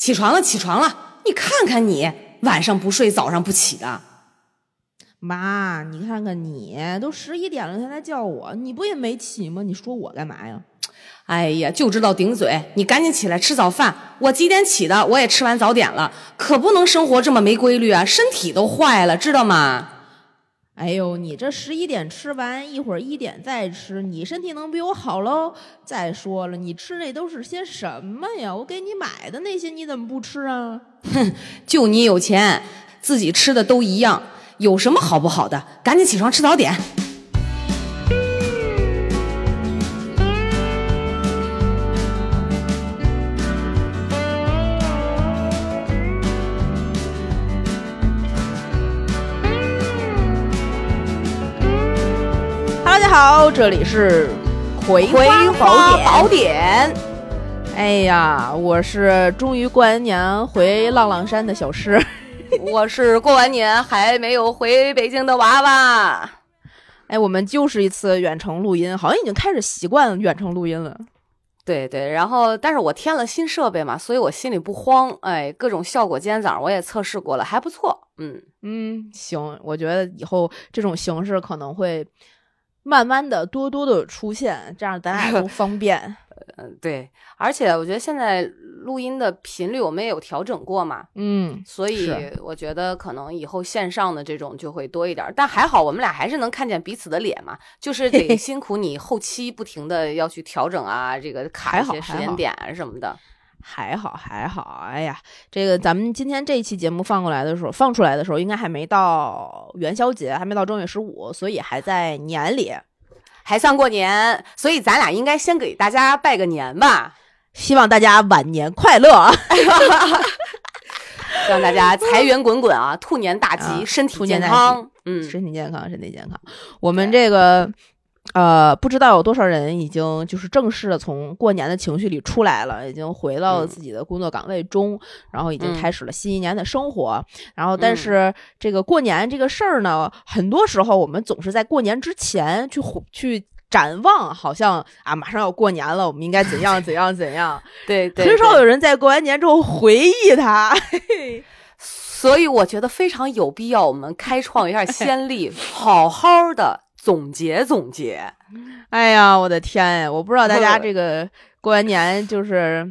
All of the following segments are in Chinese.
起床了，起床了！你看看你，晚上不睡，早上不起的。妈，你看看你，都十一点了，他才叫我，你不也没起吗？你说我干嘛呀？哎呀，就知道顶嘴！你赶紧起来吃早饭。我几点起的？我也吃完早点了，可不能生活这么没规律啊，身体都坏了，知道吗？哎呦，你这十一点吃完，一会儿一点再吃，你身体能比我好喽？再说了，你吃那都是些什么呀？我给你买的那些，你怎么不吃啊？哼，就你有钱，自己吃的都一样，有什么好不好的？赶紧起床吃早点。好，这里是《葵花宝典》。哎呀，我是终于过完年回浪浪山的小诗，我是过完年还没有回北京的娃娃。哎，我们就是一次远程录音，好像已经开始习惯远程录音了。对对，然后但是我添了新设备嘛，所以我心里不慌。哎，各种效果今天早上我也测试过了，还不错。嗯嗯，行，我觉得以后这种形式可能会。慢慢的，多多的出现，这样咱俩都方便。嗯，对，而且我觉得现在录音的频率我们也有调整过嘛，嗯，所以我觉得可能以后线上的这种就会多一点。但还好，我们俩还是能看见彼此的脸嘛，就是 得辛苦你后期不停的要去调整啊，这个卡一些时间点什么的。还好还好，哎呀，这个咱们今天这一期节目放过来的时候，放出来的时候应该还没到元宵节，还没到正月十五，所以还在年里，还算过年，所以咱俩应该先给大家拜个年吧，希望大家晚年快乐，希望大家财源滚滚啊，兔年大吉，身体健康，嗯，身体健康，身体健康，我们这个。呃，不知道有多少人已经就是正式的从过年的情绪里出来了，已经回到了自己的工作岗位中，然后已经开始了新一年的生活。然后，但是这个过年这个事儿呢，很多时候我们总是在过年之前去去展望，好像啊，马上要过年了，我们应该怎样怎样怎样。对，很少有人在过完年之后回忆它。所以我觉得非常有必要，我们开创一下 先例，好好的。总结总结，哎呀，我的天呀！我不知道大家 这个过完年就是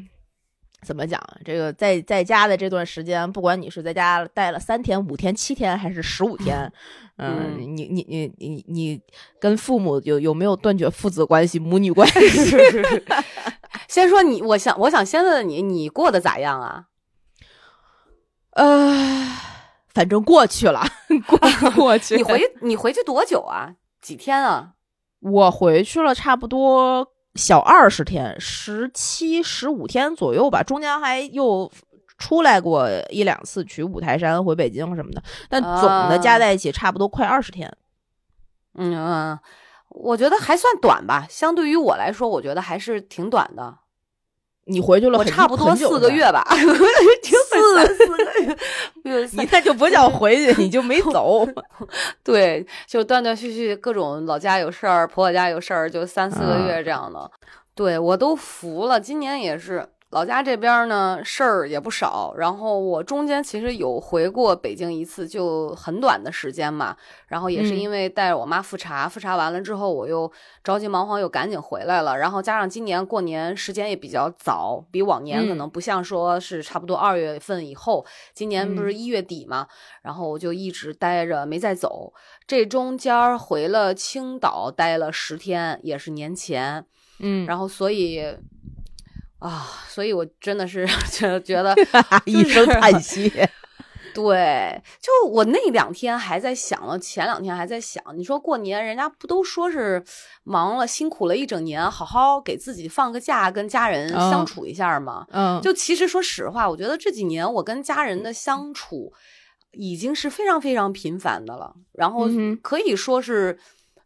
怎么讲，这个在在家的这段时间，不管你是在家待了三天、五天、七天，还是十五天，嗯，你你你你你跟父母有有没有断绝父子关系、母女关系？先说你，我想我想先问问你，你过得咋样啊？呃，反正过去了，过过去。你回你回去多久啊？几天啊？我回去了，差不多小二十天，十七十五天左右吧。中间还又出来过一两次，去五台山、回北京什么的。但总的加在一起，差不多快二十天。嗯，我觉得还算短吧。相对于我来说，我觉得还是挺短的。你回去了，我差不多四个月吧，四四个月，你那就不叫回去，你就没走。对，就断断续续，各种老家有事儿，婆婆家有事儿，就三四个月这样的。对我都服了，今年也是。老家这边呢事儿也不少，然后我中间其实有回过北京一次，就很短的时间嘛。然后也是因为带着我妈复查，复查完了之后，我又着急忙慌又赶紧回来了。然后加上今年过年时间也比较早，比往年可能不像说是差不多二月份以后，今年不是一月底嘛。然后我就一直待着没再走，这中间回了青岛待了十天，也是年前。嗯，然后所以。啊，所以我真的是觉 觉得 一声叹息。对，就我那两天还在想了，前两天还在想，你说过年人家不都说是忙了辛苦了一整年，好好给自己放个假，跟家人相处一下吗？嗯，就其实说实话，我觉得这几年我跟家人的相处已经是非常非常频繁的了，然后可以说是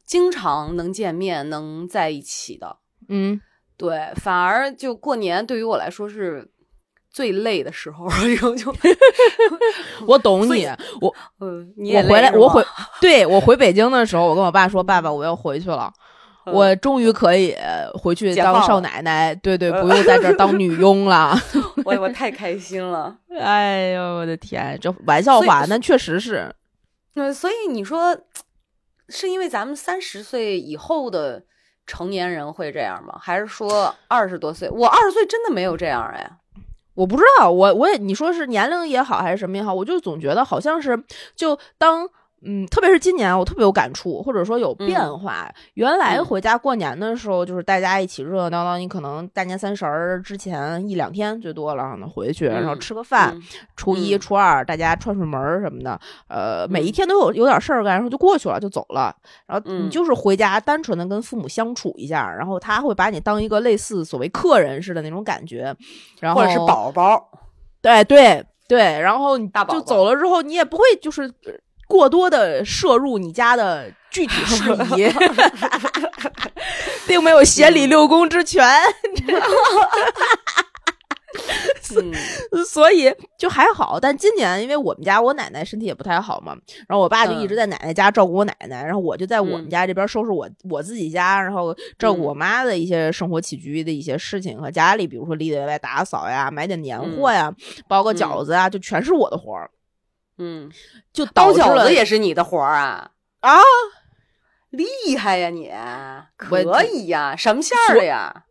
经常能见面、能在一起的。嗯。对，反而就过年对于我来说是最累的时候，就就 我懂你，我嗯，你也回来，我回对我回北京的时候，我跟我爸说：“爸爸，我要回去了，我终于可以回去当少奶奶，对对，不用在这儿当女佣了。”我我太开心了。哎呦，我的天，这玩笑话，那确实是。那所以你说，是因为咱们三十岁以后的成年人会这样吗？还是说二十多岁？我二十岁真的没有这样哎。我不知道，我我也你说是年龄也好还是什么也好，我就总觉得好像是就当。嗯，特别是今年，我特别有感触，或者说有变化。原来回家过年的时候，就是大家一起热热闹闹。你可能大年三十儿之前一两天最多了，然后回去，然后吃个饭。初一、初二大家串串门儿什么的，呃，每一天都有有点事儿干，然后就过去了，就走了。然后你就是回家，单纯的跟父母相处一下，然后他会把你当一个类似所谓客人似的那种感觉，然后或者是宝宝，对对对，然后你就走了之后，你也不会就是。过多的摄入你家的具体事宜，并没有协理六宫之权，所以就还好。但今年因为我们家我奶奶身体也不太好嘛，然后我爸就一直在奶奶家照顾我奶奶，然后我就在我们家这边收拾我我自己家，然后照顾我妈的一些生活起居的一些事情和家里，比如说里里外外打扫呀、买点年货呀、包个饺子啊，就全是我的活儿。嗯，就包饺子也是你的活儿啊啊，厉害呀你，可以呀，什么馅儿的呀？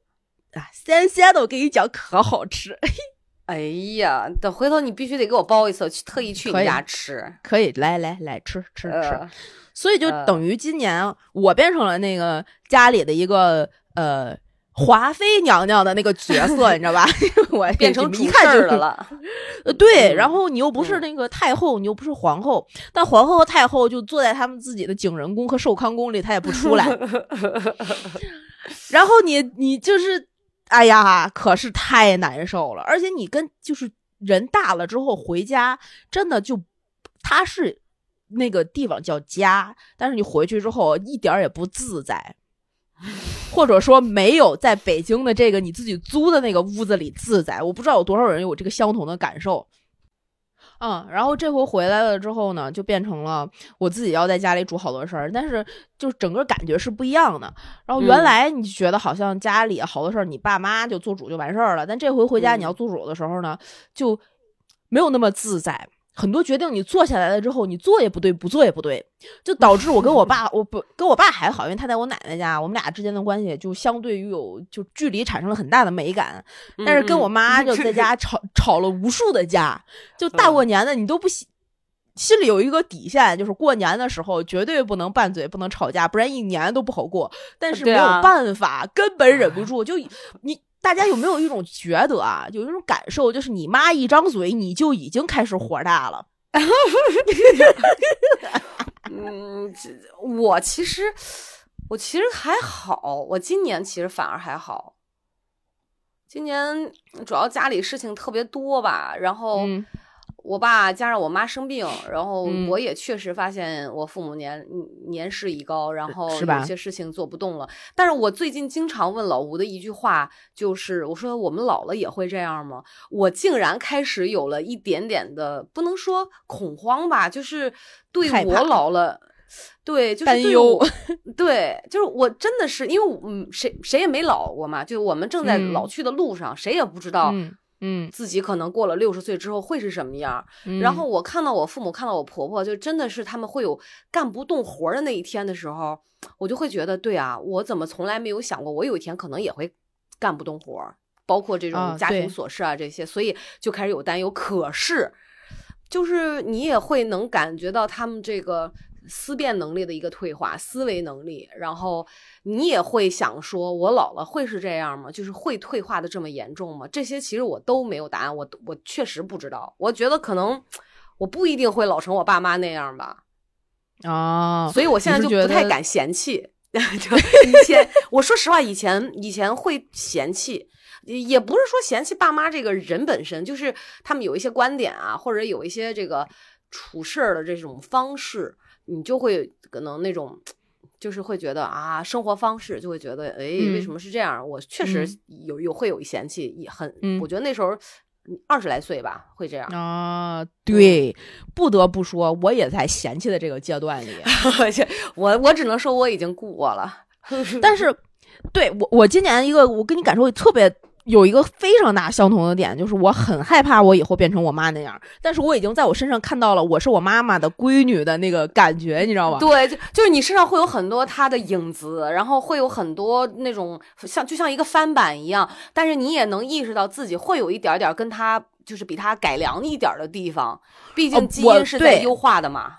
啊，鲜鲜的，我跟你讲可好吃。哎呀，等回头你必须得给我包一次，去特意去你家吃。可以，来来来吃吃吃。所以就等于今年我变成了那个家里的一个呃。华妃娘娘的那个角色，你知道吧？我变成一看就的了。呃，对，然后你又不是那个太后，你又不是皇后，但皇后和太后就坐在他们自己的景仁宫和寿康宫里，她也不出来。然后你你就是，哎呀，可是太难受了。而且你跟就是人大了之后回家，真的就他是那个地方叫家，但是你回去之后一点也不自在。或者说没有在北京的这个你自己租的那个屋子里自在，我不知道有多少人有这个相同的感受。嗯，然后这回回来了之后呢，就变成了我自己要在家里煮好多事儿，但是就整个感觉是不一样的。然后原来你觉得好像家里好多事儿你爸妈就做主就完事儿了，但这回回家你要做主的时候呢，就没有那么自在。很多决定你做下来了之后，你做也不对，不做也不对，就导致我跟我爸，我不跟我爸还好，因为他在我奶奶家，我们俩之间的关系就相对于有就距离产生了很大的美感。但是跟我妈就在家吵吵了无数的架，就大过年的你都不心心里有一个底线，就是过年的时候绝对不能拌嘴，不能吵架，不然一年都不好过。但是没有办法，根本忍不住，就你。大家有没有一种觉得啊，有一种感受，就是你妈一张嘴，你就已经开始火大了。嗯，我其实我其实还好，我今年其实反而还好。今年主要家里事情特别多吧，然后。我爸加上我妈生病，然后我也确实发现我父母年年事已高，然后有些事情做不动了。但是我最近经常问老吴的一句话就是：我说我们老了也会这样吗？我竟然开始有了一点点的，不能说恐慌吧，就是对我老了，对，就是担忧，对，就是我真的是因为嗯，谁谁也没老过嘛，就我们正在老去的路上，谁也不知道。嗯，自己可能过了六十岁之后会是什么样？然后我看到我父母，看到我婆婆，就真的是他们会有干不动活的那一天的时候，我就会觉得，对啊，我怎么从来没有想过，我有一天可能也会干不动活，包括这种家庭琐事啊这些，所以就开始有担忧。可是，就是你也会能感觉到他们这个。思辨能力的一个退化，思维能力，然后你也会想说，我老了会是这样吗？就是会退化的这么严重吗？这些其实我都没有答案，我我确实不知道。我觉得可能我不一定会老成我爸妈那样吧。啊，所以我现在就不太敢嫌弃。就 以前，我说实话，以前以前会嫌弃，也不是说嫌弃爸妈这个人本身，就是他们有一些观点啊，或者有一些这个处事的这种方式。你就会可能那种，就是会觉得啊，生活方式就会觉得，哎，为什么是这样？我确实有有会有嫌弃，也很，我觉得那时候二十来岁吧，会这样啊。对，不得不说，我也在嫌弃的这个阶段里，我我只能说我已经过了。但是，对我我今年一个我跟你感受特别有一个非常大相同的点，就是我很害怕我以后变成我妈那样，但是我已经在我身上看到了我是我妈妈的闺女的那个感觉，你知道吧？对，就就是你身上会有很多她的影子，然后会有很多那种像就像一个翻版一样，但是你也能意识到自己会有一点点跟她就是比她改良一点的地方，毕竟基因是在优化的嘛。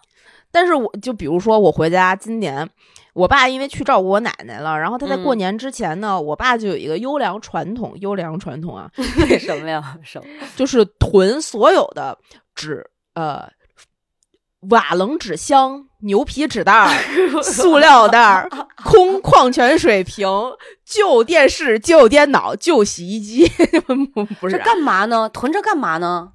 但是我就比如说我回家今年。我爸因为去照顾我奶奶了，然后他在过年之前呢，我爸就有一个优良传统，优良传统啊，什么呀？什么？就是囤所有的纸，呃，瓦楞纸箱、牛皮纸袋、塑料袋、空矿泉水瓶、旧电视、旧电脑、旧洗衣机，不是干嘛呢？囤着干嘛呢？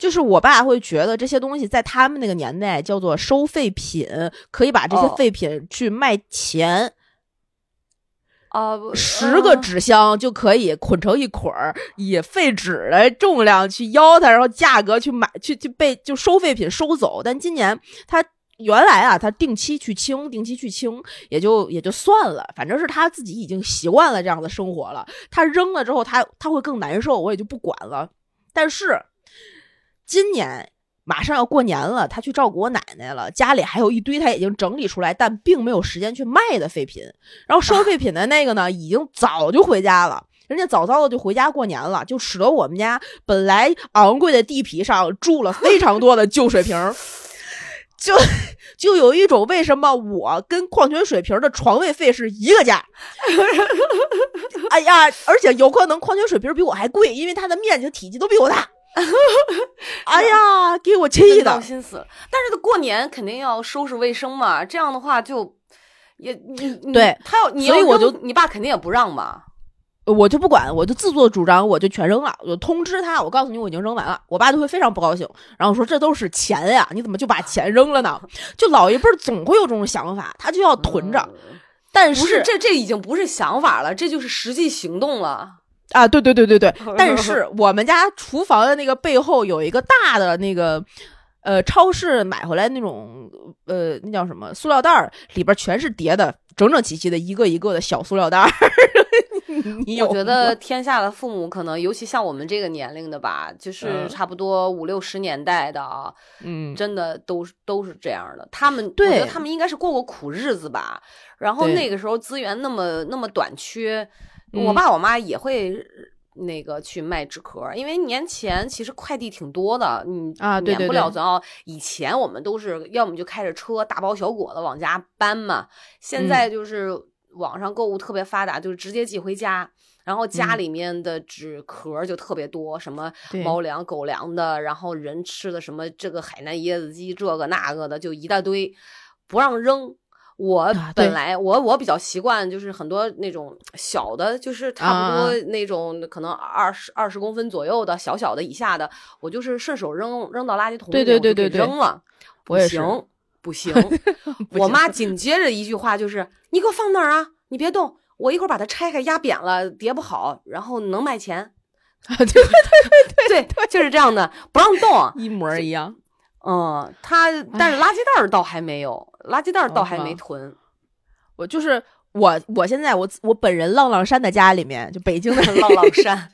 就是我爸会觉得这些东西在他们那个年代叫做收废品，可以把这些废品去卖钱。啊，十个纸箱就可以捆成一捆儿，以废纸的重量去邀它，然后价格去买，去去被就收废品收走。但今年他原来啊，他定期去清，定期去清，也就也就算了，反正是他自己已经习惯了这样的生活了。他扔了之后，他他会更难受，我也就不管了。但是。今年马上要过年了，他去照顾我奶奶了，家里还有一堆他已经整理出来，但并没有时间去卖的废品。然后收废品的那个呢，已经早就回家了，人家早早的就回家过年了，就使得我们家本来昂贵的地皮上住了非常多的旧水瓶，就就有一种为什么我跟矿泉水瓶的床位费是一个价？哎呀，而且有可能矿泉水瓶比我还贵，因为它的面积体积都比我大。哎呀，给我气的，心死！但是他过年肯定要收拾卫生嘛，这样的话就也你对他要，你所以我就你爸肯定也不让嘛，我就不管，我就自作主张，我就全扔了，我就通知他，我告诉你我已经扔完了，我爸就会非常不高兴，然后说这都是钱呀，你怎么就把钱扔了呢？就老一辈总会有这种想法，他就要囤着，但是这这已经不是想法了，这就是实际行动了。啊，对对对对对，但是我们家厨房的那个背后有一个大的那个，呃，超市买回来那种，呃，那叫什么塑料袋儿，里边全是叠的整整齐齐的，一个一个的小塑料袋儿。你我觉得天下的父母可能，尤其像我们这个年龄的吧，就是差不多五六十年代的啊，嗯，真的都都是这样的。他们，我觉得他们应该是过过苦日子吧。然后那个时候资源那么那么短缺。我爸我妈也会那个去卖纸壳，因为年前其实快递挺多的，你啊免不了总要。以前我们都是要么就开着车大包小裹的往家搬嘛，现在就是网上购物特别发达，就是直接寄回家，然后家里面的纸壳就特别多，什么猫粮、狗粮的，然后人吃的什么这个海南椰子鸡这个那个的就一大堆，不让扔。我本来我我比较习惯，就是很多那种小的，就是差不多那种可能二十二十公分左右的小小的以下的，我就是顺手扔扔到垃圾桶里，对对对对扔了。不行 不行，我妈紧接着一句话就是：“你给我放那儿啊，你别动，我一会儿把它拆开压扁了叠不好，然后能卖钱。”对对对对对，就是这样的，不让动，一模一样。嗯，他但是垃圾袋儿倒还没有。垃圾袋倒还没囤，我就是我，我现在我我本人浪浪山的家里面，就北京的 浪浪山，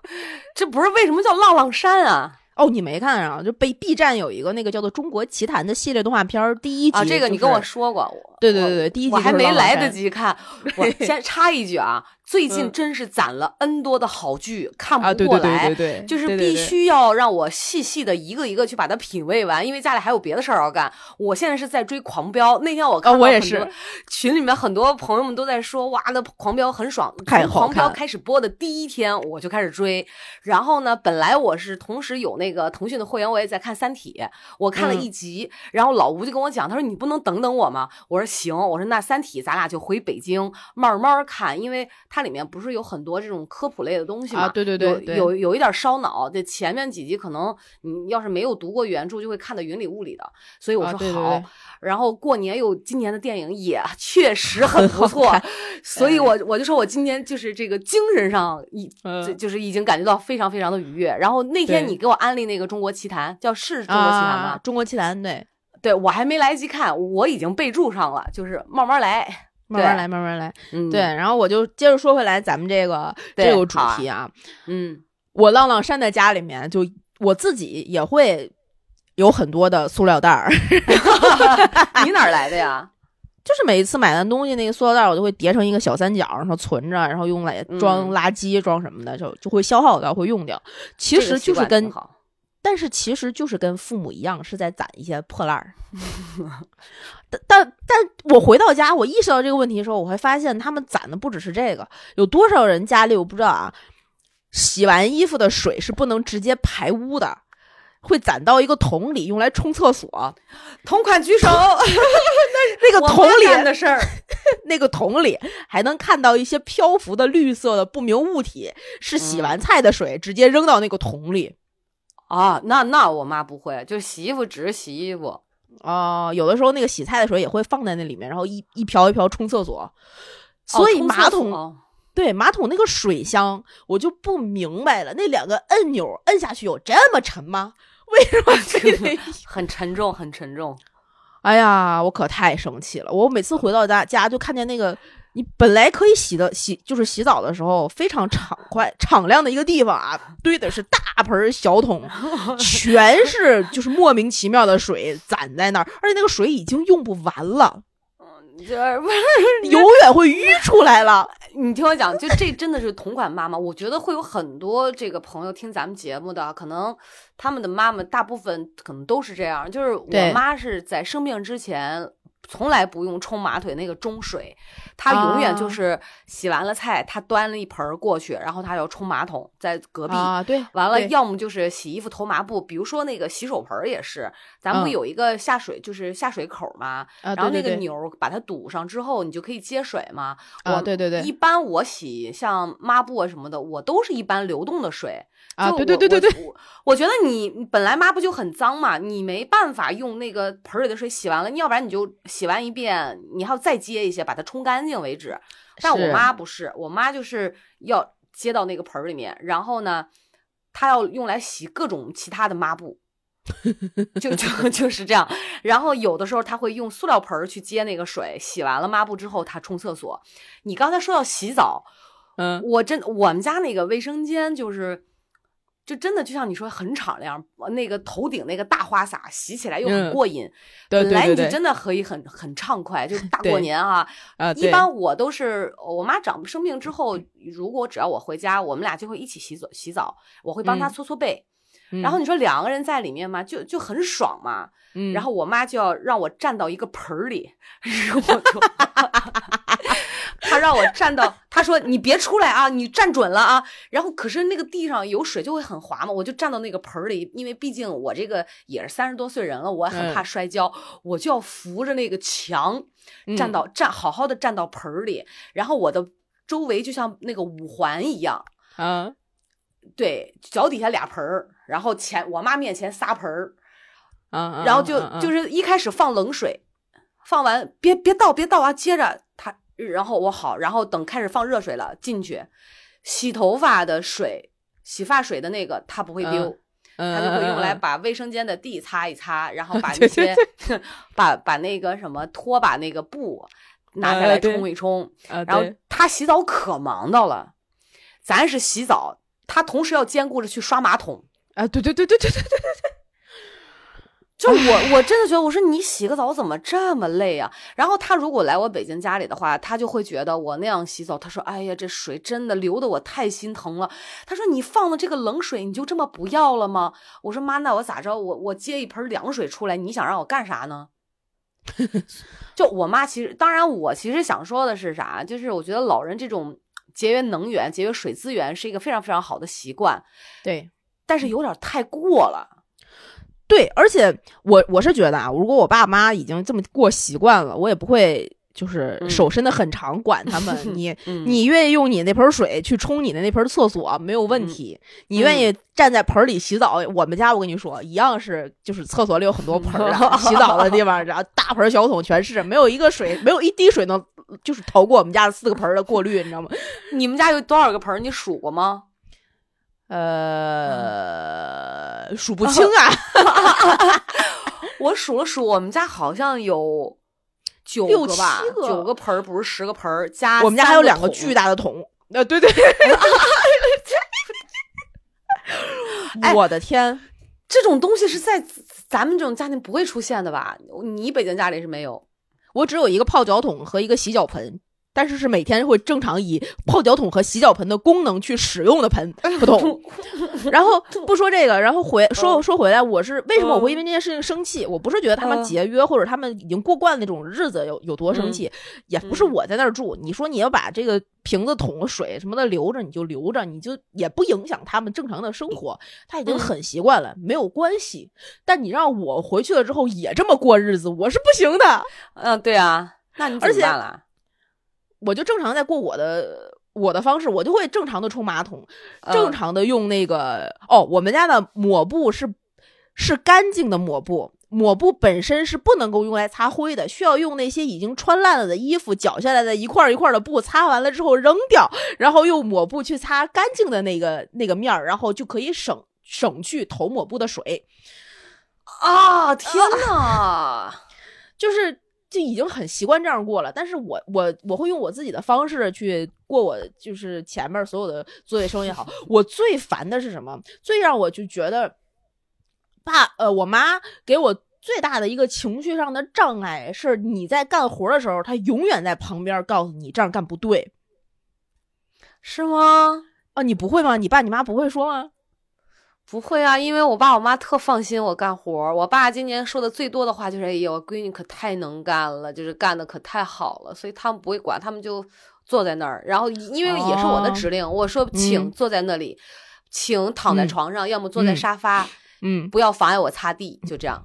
这不是为什么叫浪浪山啊？哦，你没看啊？就被 B 站有一个那个叫做《中国奇谭》的系列动画片，第一集啊，这个你跟我说过，我对对对对，第一集我还没来得及看，我先插一句啊。最近真是攒了 N 多的好剧，看不过来，就是必须要让我细细的一个一个去把它品味完，因为家里还有别的事儿要干。我现在是在追《狂飙》，那天我看我也是群里面很多朋友们都在说，哇，那《狂飙》很爽。从《狂飙》开始播的第一天我就开始追，然后呢，本来我是同时有那个腾讯的会员，我也在看《三体》，我看了一集，然后老吴就跟我讲，他说你不能等等我吗？我说行，我说那《三体》咱俩就回北京慢慢看，因为。它里面不是有很多这种科普类的东西吗？对对对，有有有一点烧脑。这前面几集可能你要是没有读过原著，就会看得云里雾里的。所以我说好。然后过年又今年的电影也确实很不 错，所以我我就说我今年就是这个精神上已就是已经感觉到非常非常的愉悦。然后那天你给我安利那个《中国奇谭》，叫是《中国奇谭》吗？中国奇谭，对对，我还没来得及看，我已经备注上了，就是慢慢来。慢慢来，慢慢来。嗯，对，然后我就接着说回来，咱们这个这个主题啊，嗯我浪浪山在家里面，就我自己也会有很多的塑料袋儿，你哪儿来的呀？就是每一次买完东西，那个塑料袋儿我都会叠成一个小三角，然后存着，然后用来装嗯垃圾、装什么的，就就会消耗掉，会用掉。其实就是跟但是其实就是跟父母一样，是在攒一些破烂儿。但但但我回到家，我意识到这个问题的时候，我会发现他们攒的不只是这个，有多少人家里我不知道啊，洗完衣服的水是不能直接排污的。会攒到一个桶里，用来冲厕所。同款举手。那个我妈桶里，的事儿，那个桶里还能看到一些漂浮的绿色的不明物体，是洗完菜的水，直接扔到那个桶里。啊，那那我妈不会，就洗衣服只是洗衣服。哦，有的时候那个洗菜的时候也会放在那里面，然后一一瓢一瓢冲厕所。所以马桶、对马桶那个水箱，我就不明白了，那两个按钮摁下去有这么沉吗？为什么非得？很沉重，很沉重。哎呀，我可太生气了！我每次回到家家就看见那个。你本来可以洗的洗，就是洗澡的时候非常敞快、敞亮的一个地方啊，堆的是大盆儿小桶，全是就是莫名其妙的水攒在那儿，而且那个水已经用不完了，这不是永远会淤出来了。你听我讲，就这真的是同款妈妈。我觉得会有很多这个朋友听咱们节目的，可能他们的妈妈大部分可能都是这样。就是我妈是在生病之前。从来不用冲马腿那个中水，他永远就啊是洗完了菜，他端了一盆儿过去，然后他要冲马桶，在隔壁。啊，对，完了，要么就是洗衣服投麻布，比如说那个洗手盆儿也是，咱们不嗯有一个下水，就是下水口嘛，啊，然后那个钮儿把它堵上之后，你就可以接水嘛。啊，我对对对一般我洗像抹布啊什么的，我都是一般流动的水。啊，对对对对对，我觉得你本来抹布就很脏嘛，你没办法用那个盆儿里的水洗完了，你要不然你就洗完一遍，你还要再接一些，把它冲干净为止。但我妈不是，我妈就是要接到那个盆儿里面，然后呢，她要用来洗各种其他的抹布。就就就是这样，然后有的时候她会用塑料盆儿去接那个水，洗完了抹布之后，她冲厕所。你刚才说到洗澡，嗯，我真我们家那个卫生间就是，就真的就像你说很敞亮，那个头顶那个大花洒洗起来又很嗯过瘾。对本来对对对，你就真的可以很很畅快，就是大过年啊。啊，一般我都是我妈长生病之后，如果只要我回家，我们俩就会一起洗澡洗澡，我会帮她嗯搓搓背。嗯然后你说两个人在里面嘛，就就很爽嘛。嗯然后我妈就要让我站到一个盆儿里，我就，她让我站到，他说你别出来啊，你站准了啊。然后可是那个地上有水就会很滑嘛，我就站到那个盆儿里，因为毕竟我这个也是三十多岁人了，我也很怕嗯摔跤，我就要扶着那个墙站嗯到站好好的站到盆儿里，然后我的周围就像那个五环一样。啊，对，脚底下俩盆儿，然后前我妈面前仨盆儿，啊，然后就啊就是一开始放冷水，放完别别倒别倒啊，接着他，然后我好，然后等开始放热水了进去，洗头发的水，洗发水的那个他不会丢，嗯他就会用来把卫生间的地擦一擦，然后 把那对些对。把把那个什么拖把那个布拿下来冲一冲，啊然后他洗澡可忙到了，咱是洗澡，他同时要兼顾着去刷马桶。啊，对对对对对对对对，就我，我真的觉得，我说你洗个澡怎么这么累啊？然后他如果来我北京家里的话，他就会觉得我那样洗澡，他说：“哎呀，这水真的流的我太心疼了。”他说：“你放的这个冷水，你就这么不要了吗？”我说：“妈，那我咋着？我我接一盆凉水出来，你想让我干啥呢？” 就我妈其实，当然我其实想说的是啥，就是我觉得老人这种节约能源、节约水资源是一个非常非常好的习惯，对。但是有点太过了。对，而且我我是觉得啊，如果我爸妈已经这么过习惯了，我也不会就是嗯手伸的很长管 他们。你嗯，你愿意用你那盆水去冲你的那盆厕所没有问题，你愿意站在盆里洗澡，我们家我跟你说一样是，就是厕所里有很多盆儿啊，洗澡的地方，然后大盆小桶全是，没有一个水，没有一滴水能就是逃过我们家的四个盆的过滤，你知道吗？你们家有多少个盆？你数过吗？呃，数不清啊。我数了数，我们家好像有九个吧九个盆儿不是十个盆儿，加我们家还有两个巨大的桶。呃，对对，哎我的天，这种东西是在咱们这种家庭不会出现的吧？你北京家里是没有。我只有一个泡脚桶和一个洗脚盆，但是是每天会正常以泡脚桶和洗脚盆的功能去使用的盆不桶。然后不说这个，然后回说说回来，我是为什么我会因为这件事情生气？我不是觉得他们嗯节约或者他们已经过惯那种日子有有多生气，也不是我在那儿住。你说你要把这个瓶子、桶、水什么的留着，你就留着，你就也不影响他们正常的生活。他已经嗯很习惯了，没有关系。但你让我回去了之后也这么过日子，我是不行的。嗯，对啊，那你怎么办啦？我就正常在过我的我的方式，我就会正常的冲马桶，正嗯常的用那个、哦，我们家的抹布是是干净的抹布。抹布本身是不能够用来擦灰的，需要用那些已经穿烂了的衣服绞下来的一块儿一块儿的布，擦完了之后扔掉，然后用抹布去擦干净的那个那个面儿，然后就可以省省去投抹布的水。啊！天哪！就是就已经很习惯这样过了。但是我我我会用我自己的方式去过我就是前面所有的作业生也好。我最烦的是什么？最让我就觉得爸呃，我妈给我。最大的一个情绪上的障碍是，你在干活的时候，她永远在旁边告诉你这样干不对是吗？啊！你不会吗？你爸你妈不会说吗？不会啊，因为我爸我妈特放心我干活。我爸今年说的最多的话就是：“哎呀，我闺女可太能干了，就是干的可太好了。”所以他们不会管，他们就坐在那儿。然后因为也是我的哦指令，我说请嗯坐在那里，请躺在嗯床上，要么坐在嗯沙发，嗯，不要妨碍我擦地，就这样。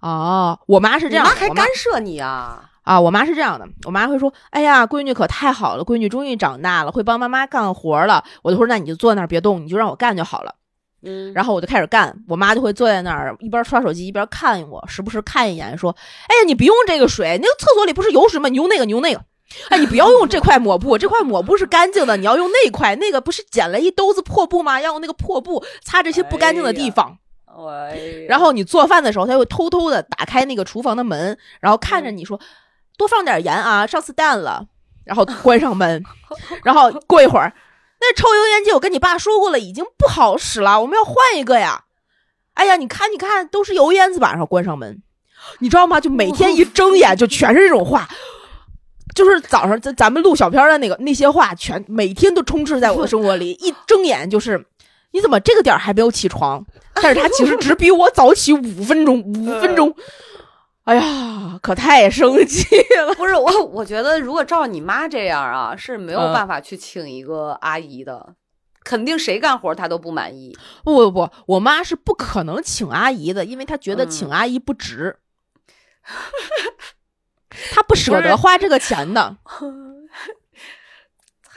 哦，我妈是这样的，你妈还干涉你啊？啊，我妈是这样的，我妈会说：“哎呀，闺女可太好了，闺女终于长大了，会帮妈妈干活了。”我就说：“那你就坐那儿别动，你就让我干就好了。”嗯，然后我就开始干，我妈就会坐在那儿一边刷手机一边看我，时不时看一眼，说：“哎呀，你不用这个水，那个厕所里不是有水吗？你用那个，你用那个。哎，你不要用这块抹布，这块抹布是干净的，你要用那块，那个不是捡了一兜子破布吗？要用那个破布擦这些不干净的地方。然后你做饭的时候，他会偷偷的打开那个厨房的门，然后看着你说：“多放点盐啊，上次淡了。”然后关上门，然后过一会儿，那抽油烟机我跟你爸说过了，已经不好使了，我们要换一个呀。哎呀，你看，你看，都是油烟子吧？然后关上门，你知道吗？就每天一睁眼就全是这种话。就是早上咱咱们录小片的那个那些话，全每天都充斥在我的生活里。一睁眼就是，你怎么这个点儿还没有起床？但是他其实只比我早起五分钟，五分钟。哎呀，可太生气了。不是我，我觉得如果照你妈这样啊，是没有嗯办法去请一个阿姨的，肯定谁干活她都不满意。不不不，我妈是不可能请阿姨的，因为她觉得嗯请阿姨不值，她不舍得花这个钱的。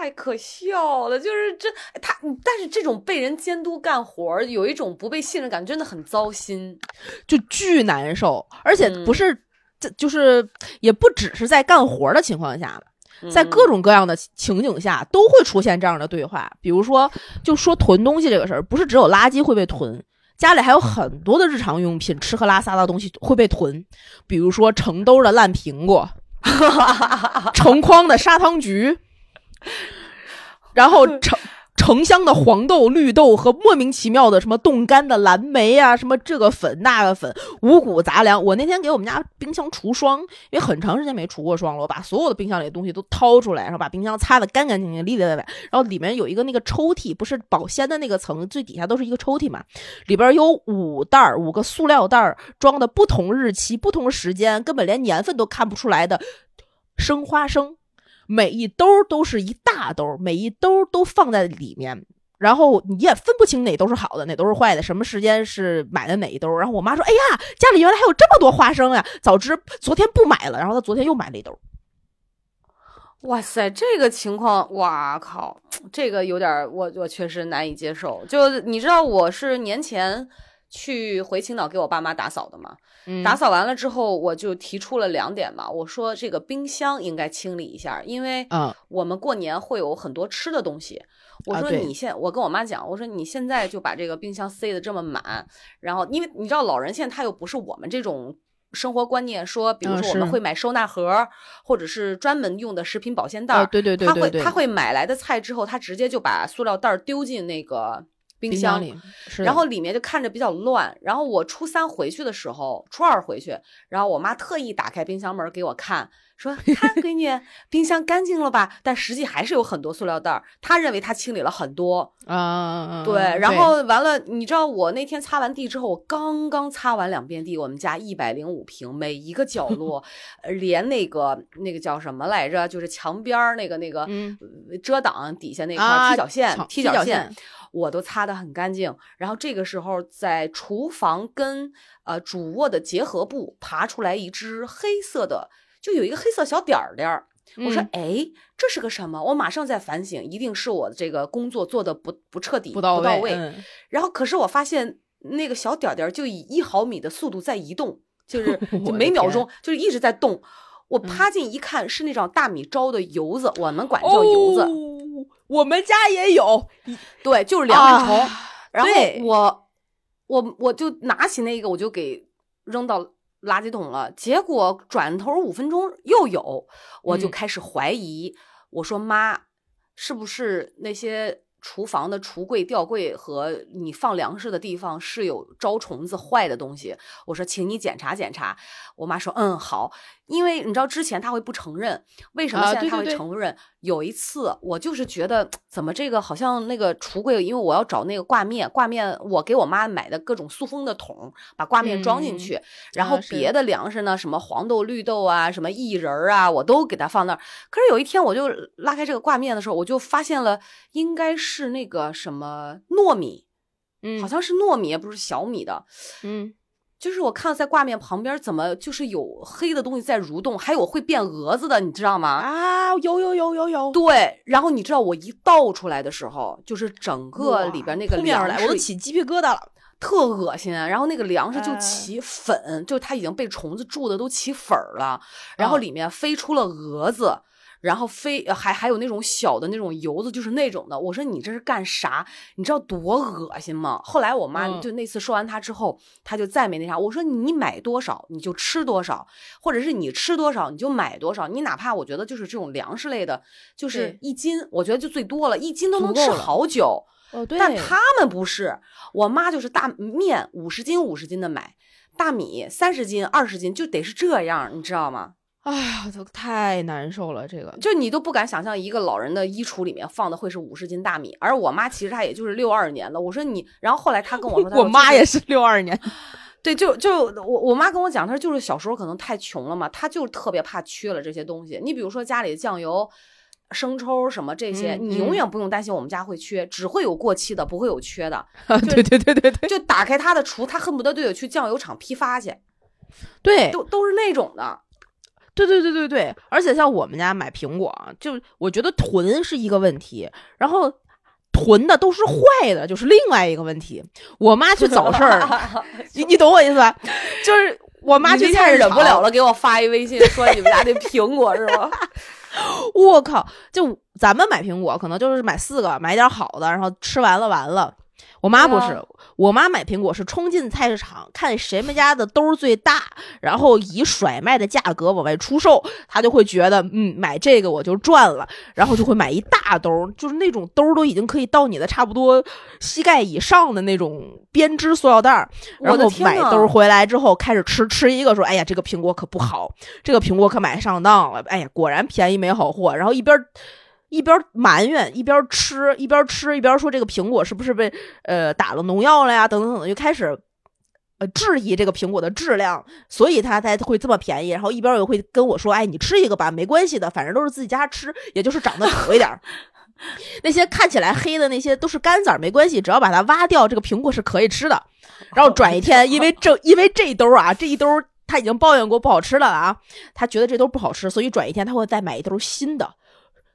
太可笑了，就是这他，但是这种被人监督干活儿，有一种不被信任感，真的很糟心。就巨难受，而且嗯不是，这就是也不只是在干活的情况下，在嗯各种各样的情景下都会出现这样的对话。比如说，就说囤东西这个事儿，不是只有垃圾会被囤，家里还有很多的日常用品、吃喝拉撒的东西会被囤，比如说成兜的烂苹果，成筐的砂糖橘，然后成。成箱的黄豆、绿豆和莫名其妙的什么冻干的蓝莓啊，什么这个粉那个粉，五谷杂粮。我那天给我们家冰箱除霜，因为很长时间没除过霜了，我把所有的冰箱里的东西都掏出来，然后把冰箱擦得干干净净、里里外外。然后里面有一个那个抽屉，不是保鲜的那个层，最底下都是一个抽屉嘛，里边有五袋儿，五个塑料袋儿装的不同日期、不同时间，根本连年份都看不出来的生花生。每一兜都是一大兜，每一兜都放在里面，然后你也分不清哪兜是好的，哪兜是坏的，什么时间是买的哪一兜。然后我妈说：“哎呀，家里原来还有这么多花生呀！早知昨天不买了。”然后她昨天又买了一兜。哇塞，这个情况，哇靠，这个有点，我我确实难以接受。就你知道，我是年前去回青岛给我爸妈打扫的嘛，嗯。打扫完了之后，我就提出了两点嘛，我说这个冰箱应该清理一下，因为嗯。我们过年会有很多吃的东西。我说你现，我跟我妈讲，我说你现在就把这个冰箱塞得这么满，然后因为你知道老人现在他又不是我们这种生活观念，说比如说我们会买收纳盒，或者是专门用的食品保鲜袋儿，啊对对对他会对对，他会买来的菜之后，他直接就把塑料袋儿丢进那个冰箱里，是然后里面就看着比较乱。然后我初三回去的时候，初二回去，然后我妈特意打开冰箱门给我看，说：“看，闺女，冰箱干净了吧？”但实际还是有很多塑料袋儿。她认为她清理了很多，啊对。啊然后完了，你知道我那天擦完地之后，我刚刚擦完两遍地，我们家一百零五平，每一个角 落，呃连那个那个叫什么来着，就是墙边儿那个那个。遮挡底下那块踢脚线，踢脚线我都擦得很干净。然后这个时候，在厨房跟呃主卧的结合部爬出来一只黑色的，就有一个黑色小点儿点儿。我说嗯：“哎，这是个什么？”我马上在反省，一定是我的这个工作做的不不彻底、不到到位，嗯然后，可是我发现那个小点儿点儿就以一毫米的速度在移动，就 是就每秒钟就是一直在动。我嗯趴近一看，是那种大米粥的油子，我们管叫油子。哦我们家也有，对，就是粮食虫。啊然后我我我就拿起那个，我就给扔到垃圾桶了。结果转头五分钟又有，我就嗯开始怀疑。我说妈，是不是那些厨房的橱柜、吊柜和你放粮食的地方是有招虫子坏的东西？我说，请你检查检查。我妈说，嗯，好。因为你知道之前她会不承认，为什么啊现在她对对对会承认？有一次我就是觉得怎么这个好像那个橱柜，因为我要找那个挂面，挂面我给我妈买的各种塑封的桶，把挂面装进嗯去，然后别的粮食呢，什么黄豆、绿豆啊，什么薏仁儿啊，我都给它放那儿。可是有一天我就拉开这个挂面的时候，我就发现了，应该是那个什么糯米，嗯，好像是糯米，不是小米的。嗯就是我看到在挂面旁边怎么就是有黑的东西在蠕动，还有会变蛾子的，你知道吗？啊，有有有有有，对，然后你知道我一倒出来的时候，就是整个里边那个面而来，我都起鸡皮疙瘩了。特恶心，然后那个粮食就哎起粉，就它已经被虫子蛀的都起粉儿了，然后啊里面飞出了蛾子。然后飞呃还还有那种小的那种油子，就是那种的。我说你这是干啥？你知道多恶心吗？后来我妈嗯就那次说完它之后，她就再没那啥。我说你买多少你就吃多少，或者是你吃多少你就买多少。你哪怕我觉得就是这种粮食类的，就是一斤，我觉得就最多了，一斤都能吃好久。哦，对，但他们不是，我妈就是大面五十斤五十斤的买，大米三十斤二十斤就得是这样，你知道吗？哎呀，都太难受了，这个就你都不敢想象一个老人的衣橱里面放的会是五十斤大米，而我妈其实她也就是六二年的。我说你，然后后来她跟我说，她我妈也是六二年，对，就就我我妈跟我讲，她说就是小时候可能太穷了嘛，她就特别怕缺了这些东西。你比如说家里的酱油。生抽什么这些，嗯你永远不用担心我们家会缺，只会有过期的，不会有缺的。对对对对对就打开她的橱，她恨不得都得去酱油厂批发去，对都都是那种的。对对对对对，而且像我们家买苹果啊，就我觉得囤是一个问题，然后囤的都是坏的，就是另外一个问题。我妈去早市儿，你你懂我意思吧？就是我妈去菜市场忍不了了，给我发一微信说你们家那苹果是吧？我靠！就咱们买苹果，可能就是买四个，买点好的，然后吃完了完了。我妈不是，我妈买苹果是冲进菜市场，看谁们家的兜儿最大，然后以甩卖的价格往外出售，她就会觉得，嗯，买这个我就赚了，然后就会买一大兜儿，就是那种兜儿都已经可以到你的差不多膝盖以上的那种编织塑料袋儿，然后买兜儿回来之后开始吃，吃一个说，哎呀，这个苹果可不好，这个苹果可买上当了，哎呀，果然便宜没好货。然后一边一边埋怨，一边吃，一边吃一边说这个苹果是不是被呃打了农药了呀？等等等等，就开始。呃，质疑这个苹果的质量，所以它才会这么便宜。然后一边又会跟我说：“哎，你吃一个吧，没关系的，反正都是自己家吃，也就是长得丑一点儿。那些看起来黑的那些都是干籽儿，没关系，只要把它挖掉，这个苹果是可以吃的。然后转一天，因为这因为这一兜啊，这一兜他已经抱怨过不好吃了啊，他觉得这兜不好吃，所以转一天他会再买一兜新的，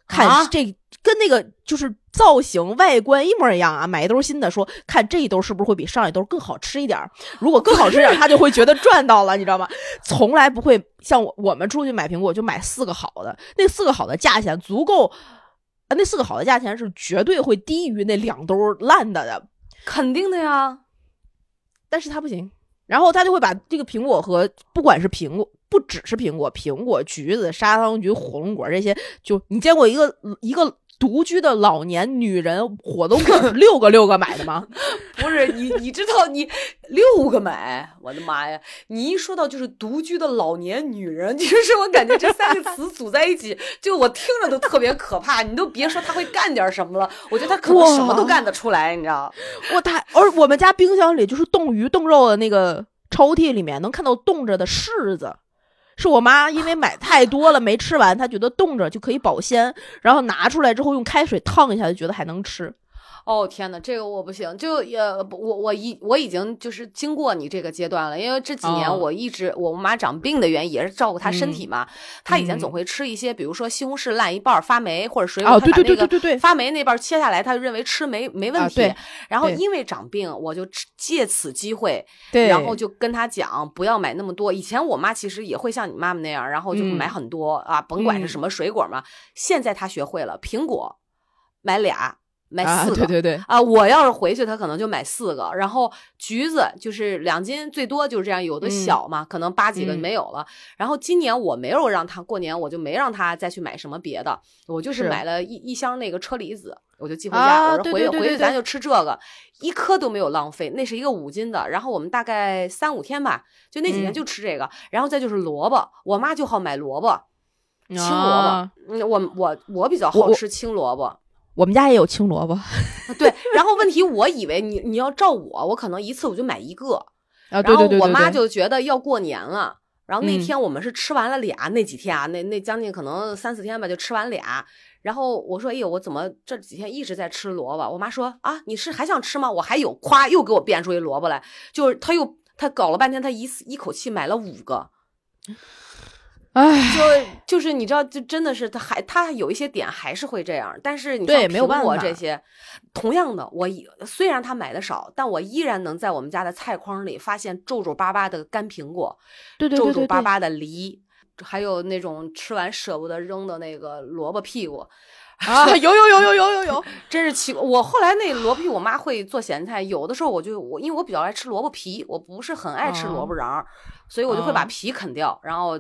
看啊这跟那个就是造型外观一模一样啊，买一兜新的，说看这一兜是不是会比上一兜更好吃一点儿？如果更好吃一点儿，他就会觉得赚到了，你知道吗？从来不会像我我们出去买苹果就买四个好的，那四个好的价钱足够。啊，那四个好的价钱是绝对会低于那两兜烂的的，肯定的呀。但是他不行，然后他就会把这个苹果和不管是苹果，不只是苹果，苹果、橘子、砂糖橘、火龙果这些，就你见过一个一个独居的老年女人火龙果 六个六个买的吗？不是你，你知道你六个买，我的妈呀！你一说到就是独居的老年女人，就是我感觉这三个词组在一起，就我听着都特别可怕。你都别说她会干点什么了，我觉得她可能什么都干得出来，你知道？我太，而我们家冰箱里就是冻鱼冻肉的那个抽屉里面能看到冻着的柿子，是我妈因为买太多了没吃完，她觉得冻着就可以保鲜，然后拿出来之后用开水烫一下，就觉得还能吃。哦天呐，这个我不行，就也我我已我已经就是经过你这个阶段了，因为这几年我一直我妈长病的原因也是照顾她身体嘛，她以前总会吃一些，比如说西红柿烂一半发霉或者水果，对对对对对对，发霉那半切下来，她就认为吃没没问题，然后因为长病，我就借此机会，然后就跟她讲不要买那么多。以前我妈其实也会像你妈妈那样，然后就买很多啊，甭管是什么水果嘛。现在她学会了，苹果买俩。买四个，对对对啊！我要是回去，他可能就买四个。然后橘子就是两斤，最多就是这样。有的小嘛，可能八几个没有了。然后今年我没有让他过年，我就没让他再去买什么别的。我就是买了一一箱那个车厘子，我就寄回家。我说回去回去咱就吃这个，一颗都没有浪费。那是一个五斤的，然后我们大概三五天吧，就那几天就吃这个。然后再就是萝卜，我妈就好买萝卜，青萝卜。嗯，我我我比较好吃青萝卜。我们家也有青萝卜，对。然后问题，我以为你你要照我，我可能一次我就买一个。啊，对对对。我妈就觉得要过年了，然后那天我们是吃完了俩，那几天啊，那那将近可能三四天吧，就吃完俩。然后我说，哎呦，我怎么这几天一直在吃萝卜？我妈说，啊，你是还想吃吗？我还有，咵又给我变出一萝卜来，就是他又他搞了半天，他一次一口气买了五个。唉，就就是你知道，就真的是他还他有一些点还是会这样，但是你像苹果这些，同样的，我虽然他买的少，但我依然能在我们家的菜筐里发现皱皱巴巴的干苹果，对对对，皱皱巴巴的梨，还有那种吃完舍不得扔的那个萝卜屁股 啊，有有有有有有有，真是奇怪。我后来那萝卜屁，我妈会做咸菜，有的时候我就我因为我比较爱吃萝卜皮，我不是很爱吃萝卜瓤，所以我就会把皮啃掉，然后。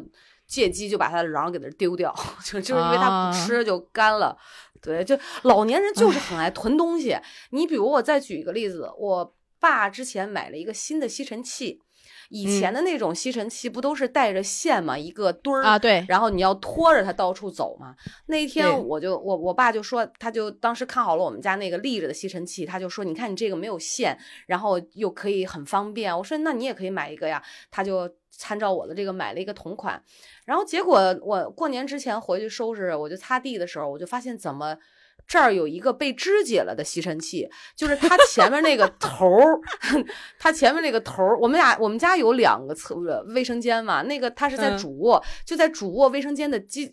借机就把它的瓤给它丢掉，就就是因为它不吃就干了。对，就老年人就是很爱囤东西。你比如我再举一个例子，我爸之前买了一个新的吸尘器，以前的那种吸尘器不都是带着线嘛，一个墩儿啊，对，然后你要拖着它到处走嘛。那一天我就我我爸就说，他就当时看好了我们家那个立着的吸尘器，他就说，你看你这个没有线，然后又可以很方便。我说那你也可以买一个呀，他就。参照我的这个买了一个同款，然后结果我过年之前回去收拾，我就擦地的时候，我就发现怎么这儿有一个被肢解了的吸尘器，就是它前面那个头儿，它前面那个头儿，我们俩我们家有两个厕卫生间嘛，那个它是在主卧，就在主卧卫生间的犄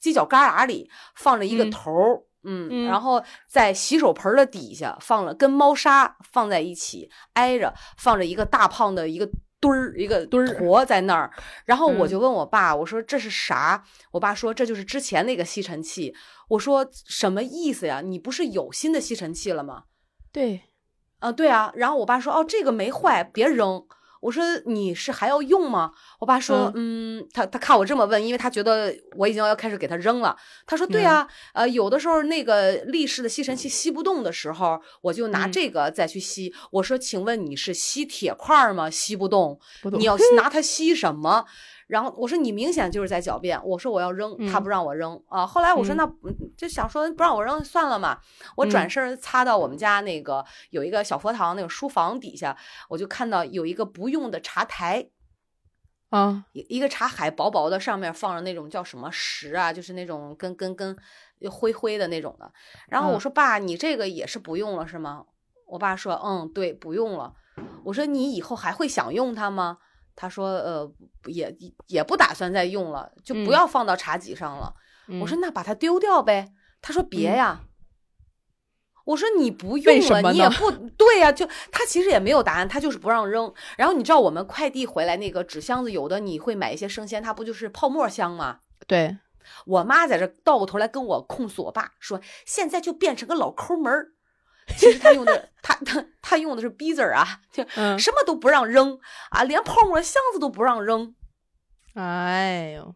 犄角旮旯里放着一个头儿，嗯，然后在洗手盆的底下放了跟猫砂放在一起挨着放着一个大胖的一个。墩儿一个堆儿坨在那儿，然后我就问我爸，我说这是啥？我爸说这就是之前那个吸尘器。我说什么意思呀？你不是有新的吸尘器了吗？对，啊对啊。然后我爸说哦，这个没坏，别扔。我说你是还要用吗？我爸说，嗯，他他看我这么问，因为他觉得我已经要开始给他扔了。他说，对啊，呃，有的时候那个立式的吸尘器吸不动的时候，我就拿这个再去吸。我说，请问你是吸铁块吗？吸不动，你要拿它吸什么？然后我说你明显就是在狡辩，我说我要扔，他不让我扔啊。后来我说那就想说不让我扔算了嘛。我转身擦到我们家那个有一个小佛堂那个书房底下，我就看到有一个不用的茶台，啊，一一个茶海薄薄的，上面放着那种叫什么石啊，就是那种跟跟跟灰灰的那种的。然后我说爸，你这个也是不用了是吗？我爸说嗯对，不用了。我说你以后还会想用它吗？他说：“呃，也也不打算再用了，就不要放到茶几上了。”我说：“那把它丢掉呗。”他说：“别呀。”我说：“你不用了，你也不对呀。”就他其实也没有答案，他就是不让扔。然后你知道我们快递回来那个纸箱子，有的你会买一些生鲜，它不就是泡沫箱吗？对我妈在这倒过头来跟我控诉我爸说：“现在就变成个老抠门儿。”其实他用的他他他用的是逼字儿啊，就嗯，什么都不让扔啊，连泡沫箱子都不让扔。哎呦，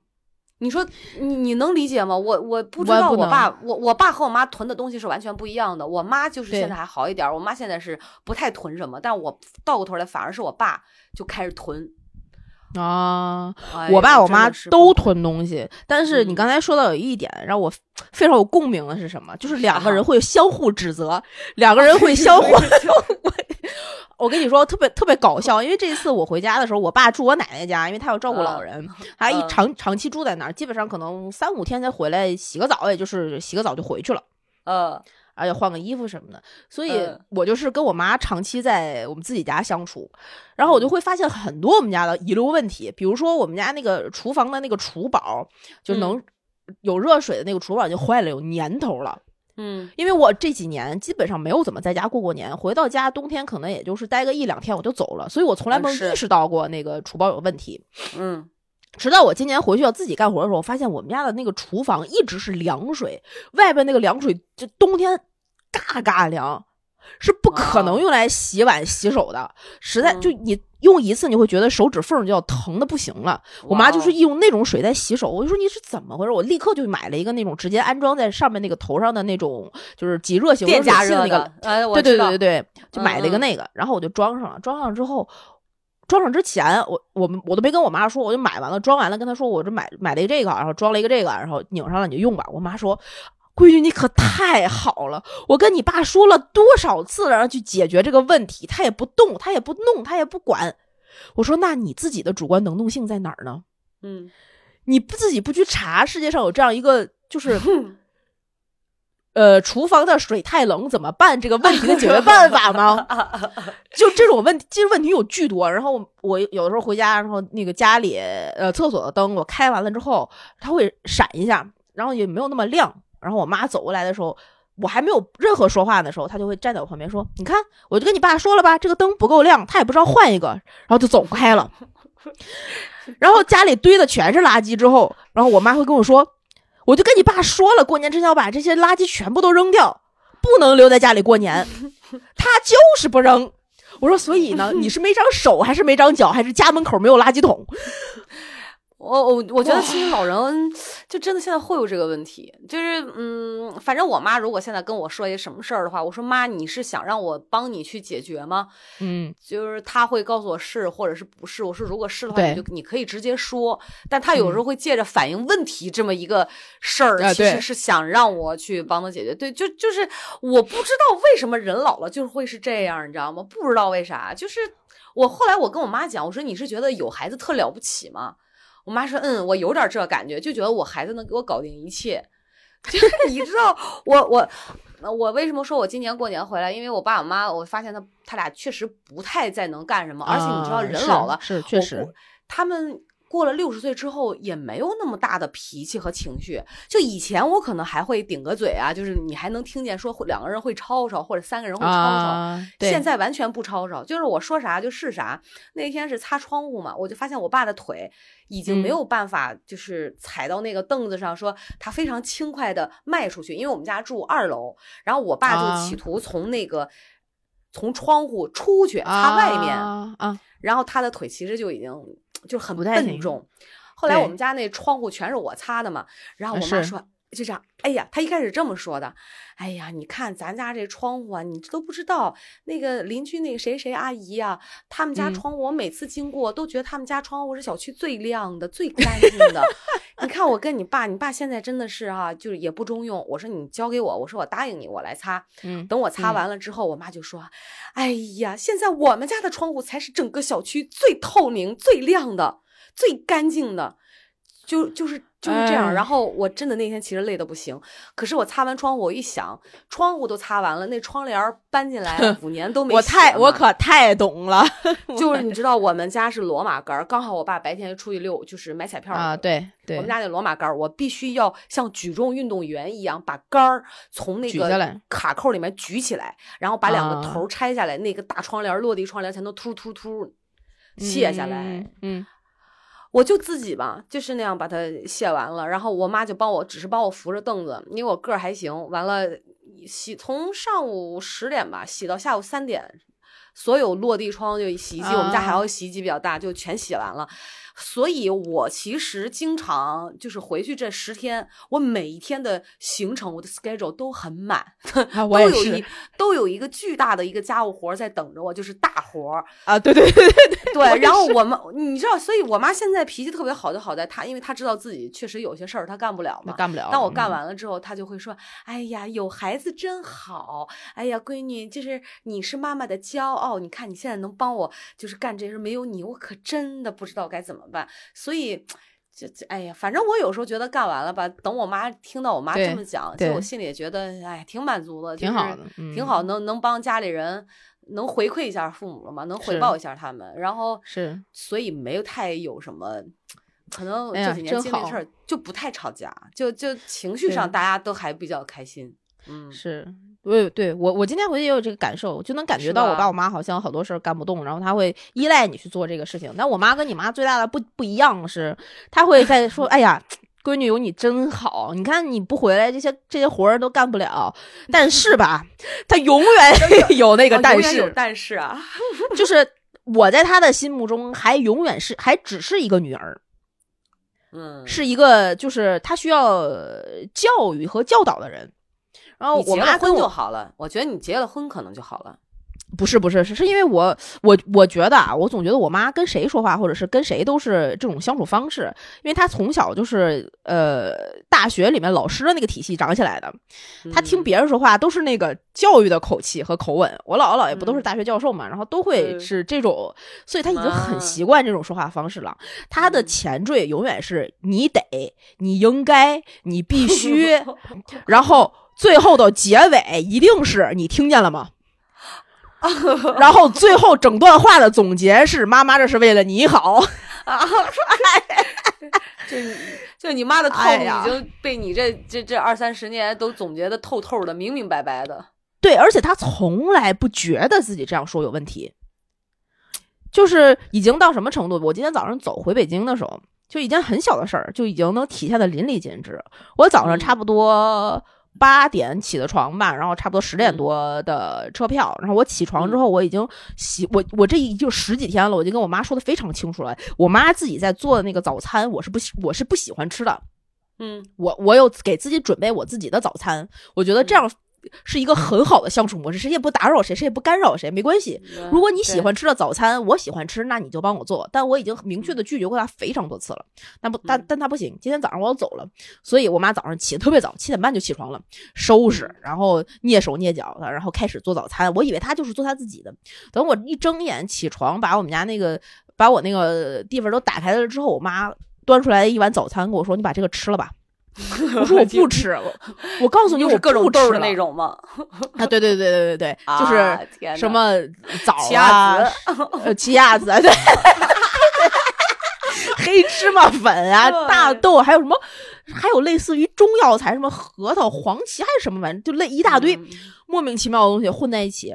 你说你你能理解吗？我我不知道我爸我我爸和我妈囤的东西是完全不一样的。我妈就是现在还好一点儿，我妈现在是不太囤什么，但我倒过头来反而是我爸就开始囤。啊，哎我爸我妈都不囤东西，但是你嗯刚才说到有一点让我非常有共鸣的是什么？就是两个人啊会相互指责，两个人会相互。我跟你说，特别特别搞笑，因为这一次我回家的时候，我爸住我奶奶家，因为他要照顾老嗯人，他一嗯长长期住在那儿，基本上可能三五天才回来洗个澡，也就是洗个澡就回去了。呃而且换个衣服什么的，所以嗯。我就是跟我妈长期在我们自己家相处，然后我就会发现很多我们家的遗留问题，比如说我们家那个厨房的那个厨宝，就能有热水的那个厨宝就坏了，有年头了。嗯。因为我这几年基本上没有怎么在家过过年，回到家冬天可能也就是待个一两天我就走了，所以我从来没有意识到过那个厨宝有问题。嗯直到我今年回去要自己干活的时候，我发现我们家的那个厨房一直是凉水，外边那个凉水就冬天嘎嘎凉，是不可能用来洗碗洗手的。实在嗯就你用一次，你会觉得手指缝就要疼的不行了。我妈就是用那种水在洗手，我就说你是怎么回事？我立刻就买了一个那种直接安装在上面那个头上的那种，就是即热型电加热的那个对对对对对，就买了一个那个，然后我就装上了。装上之后，装上之前，我我们我都没跟我妈说，我就买完了，装完了，跟她说我这买买了一个这个，然后装了一个这个，然后拧上了你就用吧。我妈说。闺女，你可太好了！我跟你爸说了多少次了，让去解决这个问题，他也不动，他也不弄，他也不管。我说，那你自己的主观能动性在哪儿呢？嗯你不自己不去查世界上有这样一个就是 呃，厨房的水太冷怎么办？这个问题的解决办法吗？就这种问题，其实问题有巨多。然后我有的时候回家，然后那个家里呃厕所的灯我开完了之后，它会闪一下，然后也没有那么亮。然后我妈走过来的时候，我还没有任何说话的时候，她就会站在我旁边说：“你看，我就跟你爸说了吧，这个灯不够亮，他也不知道换一个。”然后就走开了。然后家里堆的全是垃圾之后，然后我妈会跟我说。我就跟你爸说了，过年之前要把这些垃圾全部都扔掉，不能留在家里过年。他就是不扔。我说，所以呢，你是没长手，还是没长脚，还是家门口没有垃圾桶？我我我觉得哇其实老人就真的现在会有这个问题，就是嗯，反正我妈如果现在跟我说一些什么事儿的话，我说妈，你是想让我帮你去解决吗？嗯，就是她会告诉我是或者是不是。我说如果是的话，你就你可以直接说，但她有时候会借着反映问题这么一个事儿，其实是想让我去帮她解决。对，就就是我不知道为什么人老了就是会是这样，你知道吗？不知道为啥，就是我后来我跟我妈讲，我说你是觉得有孩子特了不起吗？我妈说：“嗯，我有点这感觉，就觉得我孩子能给我搞定一切。就是你知道，我我我为什么说我今年过年回来？因为我爸我妈，我发现他他俩确实不太再能干什么，而且你知道，啊人老了，是是确实，他们过了六十岁之后也没有那么大的脾气和情绪。就以前我可能还会顶个嘴啊，就是你还能听见说两个人会吵吵，或者三个人会吵吵。啊，现在完全不吵吵，就是我说啥就是啥。那天是擦窗户嘛，我就发现我爸的腿已经没嗯有办法，就是踩到那个凳子上，说他非常轻快的迈出去。因为我们家住二楼，然后我爸就啊企图从那个、从窗户出去擦外面，啊啊，然后他的腿其实就已经就很笨重。后来我们家那窗户全是我擦的嘛，然后我妈说。就这样，哎呀，他一开始这么说的，哎呀，你看咱家这窗户啊，你都不知道那个邻居那个谁谁阿姨啊、他们家嗯窗户，我每次经过都觉得他们家窗户是小区最亮的、最干净的。你看我跟你爸，你爸现在真的是哈、就是也不中用。我说你交给我，我说我答应你，我来擦。嗯，等我擦嗯完了之后，我妈就说：“哎呀，现在我们家的窗户才是整个小区最透明、最亮的、最干净的。”就就是就是这样。哎然后我真的那天其实累的不行，可是我擦完窗户，我一想，窗户都擦完了，那窗帘儿搬进来 五年都没我太我可太懂了 就是你知道，我们家是罗马杆儿，刚好我爸白天出去溜，就是买彩票儿啊，对对我们，家那罗马杆儿，我必须要像举重运动员一样，把杆儿从那个卡扣里面举起来，然后把两个啊头儿拆下来，那个大窗帘落地窗帘儿才能突突突卸下来。嗯，嗯我就自己吧，就是那样把它卸完了，然后我妈就帮我，只是帮我扶着凳子，因为我个儿还行。完了，洗从上午十点吧洗到下午三点，所有落地窗就洗衣机，我们家还有洗衣机比较大，就全洗完了。所以，我其实经常就是回去这十天，我每一天的行程，我的 schedule 都很满，都有一都有一个巨大的一个家务活在等着我，就是大活儿啊！对对对对对对。然后我们，你知道，所以我妈现在脾气特别好，就好在她，因为她知道自己确实有些事儿她干不了嘛，干不了。当我干完了之后，她就会说：“哎呀，有孩子真好！哎呀，闺女，就是你是妈妈的骄傲。你看你现在能帮我，就是干这事，没有你，我可真的不知道该怎么。”办，所以就哎呀，反正我有时候觉得干完了吧，等我妈听到我妈这么讲，就我心里也觉得哎，挺满足的，挺好的，挺好，能能帮家里人，能回馈一下父母了嘛，能回报一下他们，然后是，所以没有太有什么，可能这几年经历事儿就不太吵架，就就情绪上大家都还比较开心，嗯，是。对对，我我今天回去也有这个感受，就能感觉到我爸我妈好像好多事儿干不动，然后他会依赖你去做这个事情。但我妈跟你妈最大的不不一样是，她会在说：“ 哎呀，闺女有你真好，你看你不回来，这些这些活儿都干不了。”但是吧，她永远 有那个但是，但是啊，就是我在她的心目中还永远是还只是一个女儿，嗯，是一个就是他需要教育和教导的人。然后我妈婚就好了，我觉得你结了婚可能就好了。不是不是是是因为我我我觉得啊，我总觉得我妈跟谁说话或者是跟谁都是这种相处方式，因为她从小就是呃大学里面老师的那个体系长起来的，她听别人说话都是那个教育的口气和口吻。我姥姥姥爷不都是大学教授嘛，然后都会是这种，所以她已经很习惯这种说话方式了。她的前缀永远是你得，你应该，你必须，然后。最后的结尾一定是你听见了吗？然后最后整段话的总结是：妈妈这是为了你好啊！就 就你妈的套路已经被你这这这二三十年都总结的透透的、明明白白的。对，而且他从来不觉得自己这样说有问题，就是已经到什么程度？我今天早上走回北京的时候，就一件很小的事儿，就已经能体现的淋漓尽致。我早上差不多。八点起的床吧，然后差不多十点多的车票。然后我起床之后，我已经洗我我这就十几天了，我就跟我妈说的非常清楚了。我妈自己在做的那个早餐，我是不我是不喜欢吃的。嗯，我我有给自己准备我自己的早餐，我觉得这样。是一个很好的相处模式，谁也不打扰谁，谁也不干扰谁，没关系。如果你喜欢吃的早餐，我喜欢吃，那你就帮我做。但我已经明确的拒绝过他非常多次了。但不，但但他不行。今天早上我要走了，所以我妈早上起的特别早，七点半就起床了，收拾，然后蹑手蹑脚的，然后开始做早餐。我以为他就是做他自己的。等我一睁眼起床，把我们家那个把我那个地方都打开了之后，我妈端出来一碗早餐，跟我说：“你把这个吃了吧。”我说我不吃，我我告诉你，我各种豆的那种吗？啊，对对对对对对，就是什么枣啊，呃，奇亚籽，对，黑芝麻粉啊，大豆，还有什么，还有类似于中药材，什么核桃、黄芪还是什么玩意，就类一大堆莫名其妙的东西混在一起。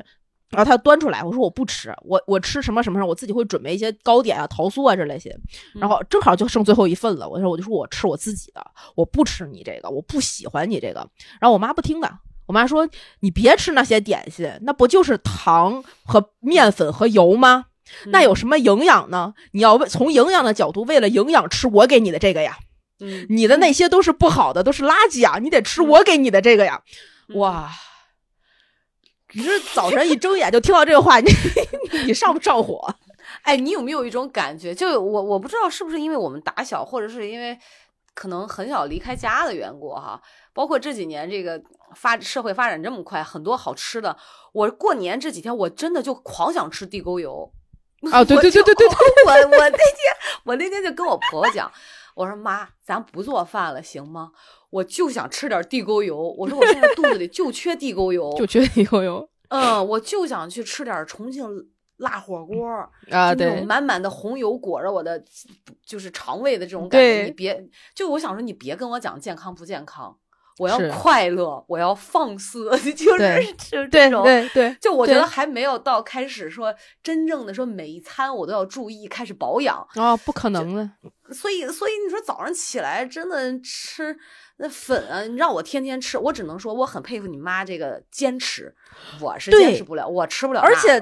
然后他端出来，我说我不吃，我我吃什么什么什么，我自己会准备一些糕点啊、桃酥啊这类些。然后正好就剩最后一份了，我说我就说我吃我自己的，我不吃你这个，我不喜欢你这个。然后我妈不听的，我妈说你别吃那些点心，那不就是糖和面粉和油吗？那有什么营养呢？你要从营养的角度，为了营养吃我给你的这个呀。你的那些都是不好的，都是垃圾啊！你得吃我给你的这个呀。哇。你是早晨一睁眼就听到这个话，你 你上不上火？哎，你有没有一种感觉？就我我不知道是不是因为我们打小，或者是因为可能很小离开家的缘故哈。包括这几年这个发社会发展这么快，很多好吃的。我过年这几天我真的就狂想吃地沟油啊！对对对对 对，我我那天我那天就跟我婆婆讲，我说妈，咱不做饭了行吗？我就想吃点地沟油，我说我现在肚子里就缺地沟油，就缺地沟油。嗯，我就想去吃点重庆辣火锅啊，对，满满的红油裹着我的，就是肠胃的这种感觉。你别，就我想说，你别跟我讲健康不健康，我要快乐，我要放肆，就是就这种，对对，就我觉得还没有到开始说真正的说每一餐我都要注意，开始保养啊，不可能的。所以所以你说早上起来真的吃那粉啊，你让我天天吃，我只能说我很佩服你妈这个坚持，我是坚持不了，我吃不了，而且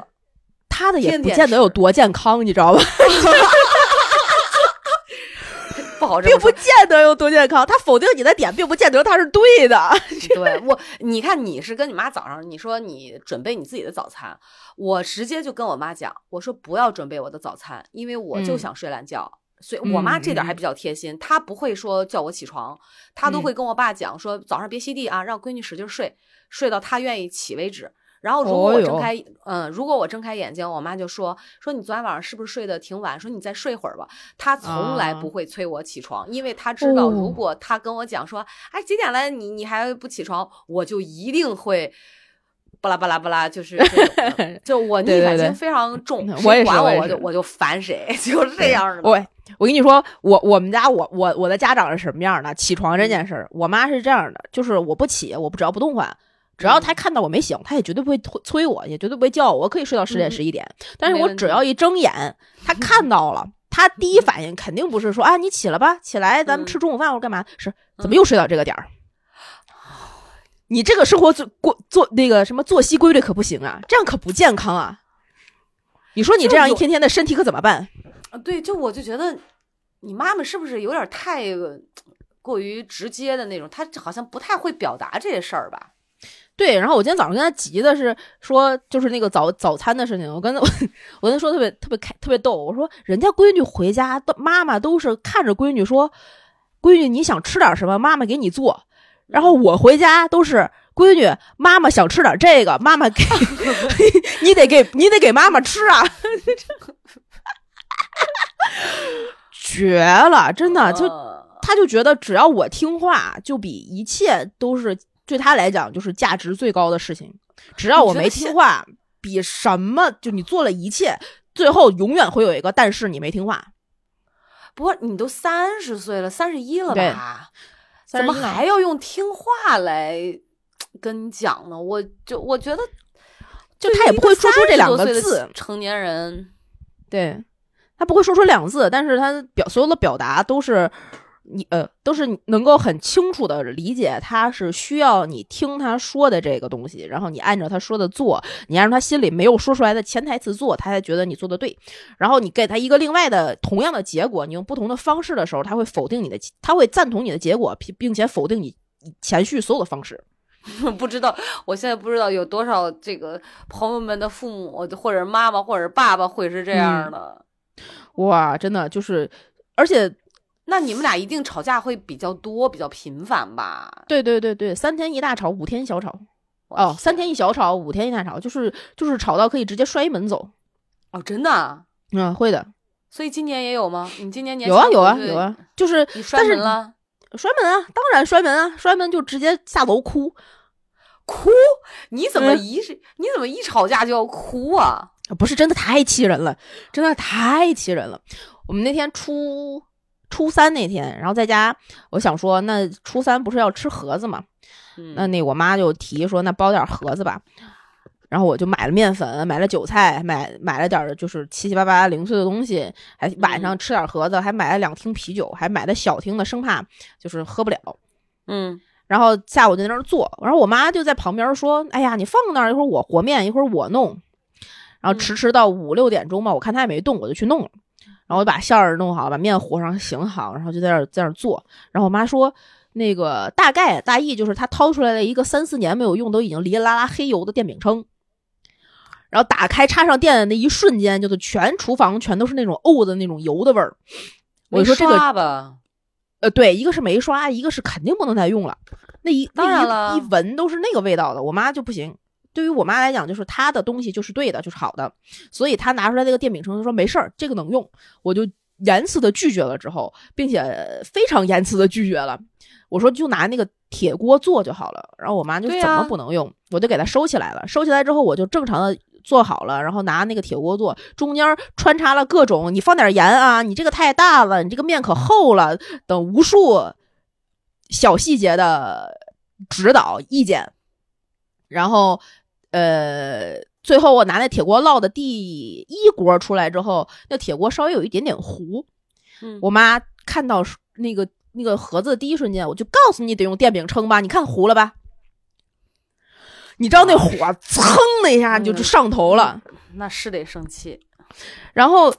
她的也不见得有多健康，你知道吧？并不见得有多健康，他否定你的点，并不见得他是对的。对我，你看你是跟你妈早上你说你准备你自己的早餐，我直接就跟我妈讲，我说不要准备我的早餐，因为我就嗯想睡懒觉。所以我妈这点还比较贴心，她不会说叫我起床，她都嗯会跟我爸讲说早上别吸地啊，让闺女使劲睡，睡到她愿意起为止。然后如果我睁开，嗯，如果我睁开眼睛，我妈就说说你昨天晚上是不是睡得挺晚？说你再睡会儿吧。她从来啊不会催我起床，因为她知道如哦果她跟我讲说，哎几点了，你你还不起床，我就一定会。巴拉巴拉巴拉，就是 就我逆反心非常重，我也是管我我就我就烦谁，就是这样的。我我跟你说，我我们家我我我的家长是什么样的？起床这件事儿，我妈是这样的，就是我不起，我不只要不动唤，只要他看到我没醒，他也绝对不会催催我，也绝对不会叫我，我可以睡到十点嗯十一点。但是我只要一睁眼，他看到了。他第一反应肯定不是说啊，你起了吧，起来，咱们嗯吃中午饭或者干嘛？是怎么又睡到这个点儿？你这个生活做过做那个什么作息规律可不行啊，这样可不健康啊！你说你这样一天天的身体可怎么办？啊，对，就我就觉得你妈妈是不是有点太呃过于直接的那种？她好像不太会表达这些事儿吧？对，然后我今天早上跟他急的是说，就是那个早早餐的事情。我跟他我我跟他说特别特别开特别逗，我说人家闺女回家，都妈妈都是看着闺女说，闺女你想吃点什么，妈妈给你做。然后我回家都是闺女，妈妈想吃点这个，妈妈给 你得给你得给妈妈吃啊，绝了，真的就呃他就觉得只要我听话，就比一切都是对他来讲就是价值最高的事情。只要我没听话，比什么就你做了一切，最后永远会有一个但是你没听话。不过你都三十岁了，三十一了吧？怎么还要用听话来跟你讲呢？我就我觉得，就他也不会说出这两个30多岁的字，成年人对他不会说出两个字，但是他表所有的表达都是你呃都是能够很清楚的理解，他是需要你听他说的这个东西，然后你按照他说的做，你按照他心里没有说出来的潜台词做，他才觉得你做的对。然后你给他一个另外的同样的结果，你用不同的方式的时候，他会否定你的，他会赞同你的结果，并并且否定你前续所有的方式。不知道，我现在不知道有多少这个朋友们的父母或者妈妈或者爸爸会是这样的。哇，真的就是，而且那你们俩一定吵架会比较多，比较频繁吧？对对对对，三天一大吵，五天一小吵。哦，三天一小吵，五天一大吵，就是就是吵到可以直接摔门走。哦，真的啊？嗯，会的，所以今年也有吗？你今年年有啊有啊有啊，就是你摔但是门了？摔门啊，当然摔门啊，摔门就直接下楼哭。哭？你怎么嗯一是、你怎么一吵架就要哭啊？不是真的太气人了，真的太气人了。我们那天初初三那天，然后在家，我想说，那初三不是要吃盒子嘛？嗯那那我妈就提说，那包点盒子吧。然后我就买了面粉，买了韭菜，买买了点儿就是七七八八零碎的东西，还晚上吃点盒子，还买了两听啤酒，还买了小听的，生怕就是喝不了。嗯然后下午就在那儿做，然后我妈就在旁边说：“哎呀，你放那儿，一会儿我和面，一会儿我弄。”然后迟迟到五六点钟吧，我看她也没动，我就去弄了。然后我就把馅儿弄好，把面和上醒好，然后就在那儿在那儿做。然后我妈说：“那个大概大意就是她掏出来了一个三四年没有用，都已经哩哩啦啦黑油的电饼铛。”然后打开插上电的那一瞬间，就是全厨房全都是那种沤的那种油的味儿。我就说这个呃，对，一个是没刷，一个是肯定不能再用了。那一当然那了一一闻都是那个味道的，我妈就不行。对于我妈来讲，就是她的东西就是对的，就是好的，所以她拿出来那个电饼铛，她说没事儿，这个能用。我就严词的拒绝了之后，并且非常严词的拒绝了。我说就拿那个铁锅做就好了。然后我妈就怎么不能用，我就给它收起来了。收起来之后，我就正常的做好了，然后拿那个铁锅做，中间穿插了各种你放点盐啊，你这个太大了，你这个面可厚了等无数小细节的指导意见。然后，呃，最后我拿那铁锅烙的第一锅出来之后，那铁锅稍微有一点点糊，嗯，我妈看到那个那个盒子的第一瞬间，我就告诉你得用电饼铛吧，你看糊了吧？你知道那火蹭的一下你就就上头了，那是得生气。然后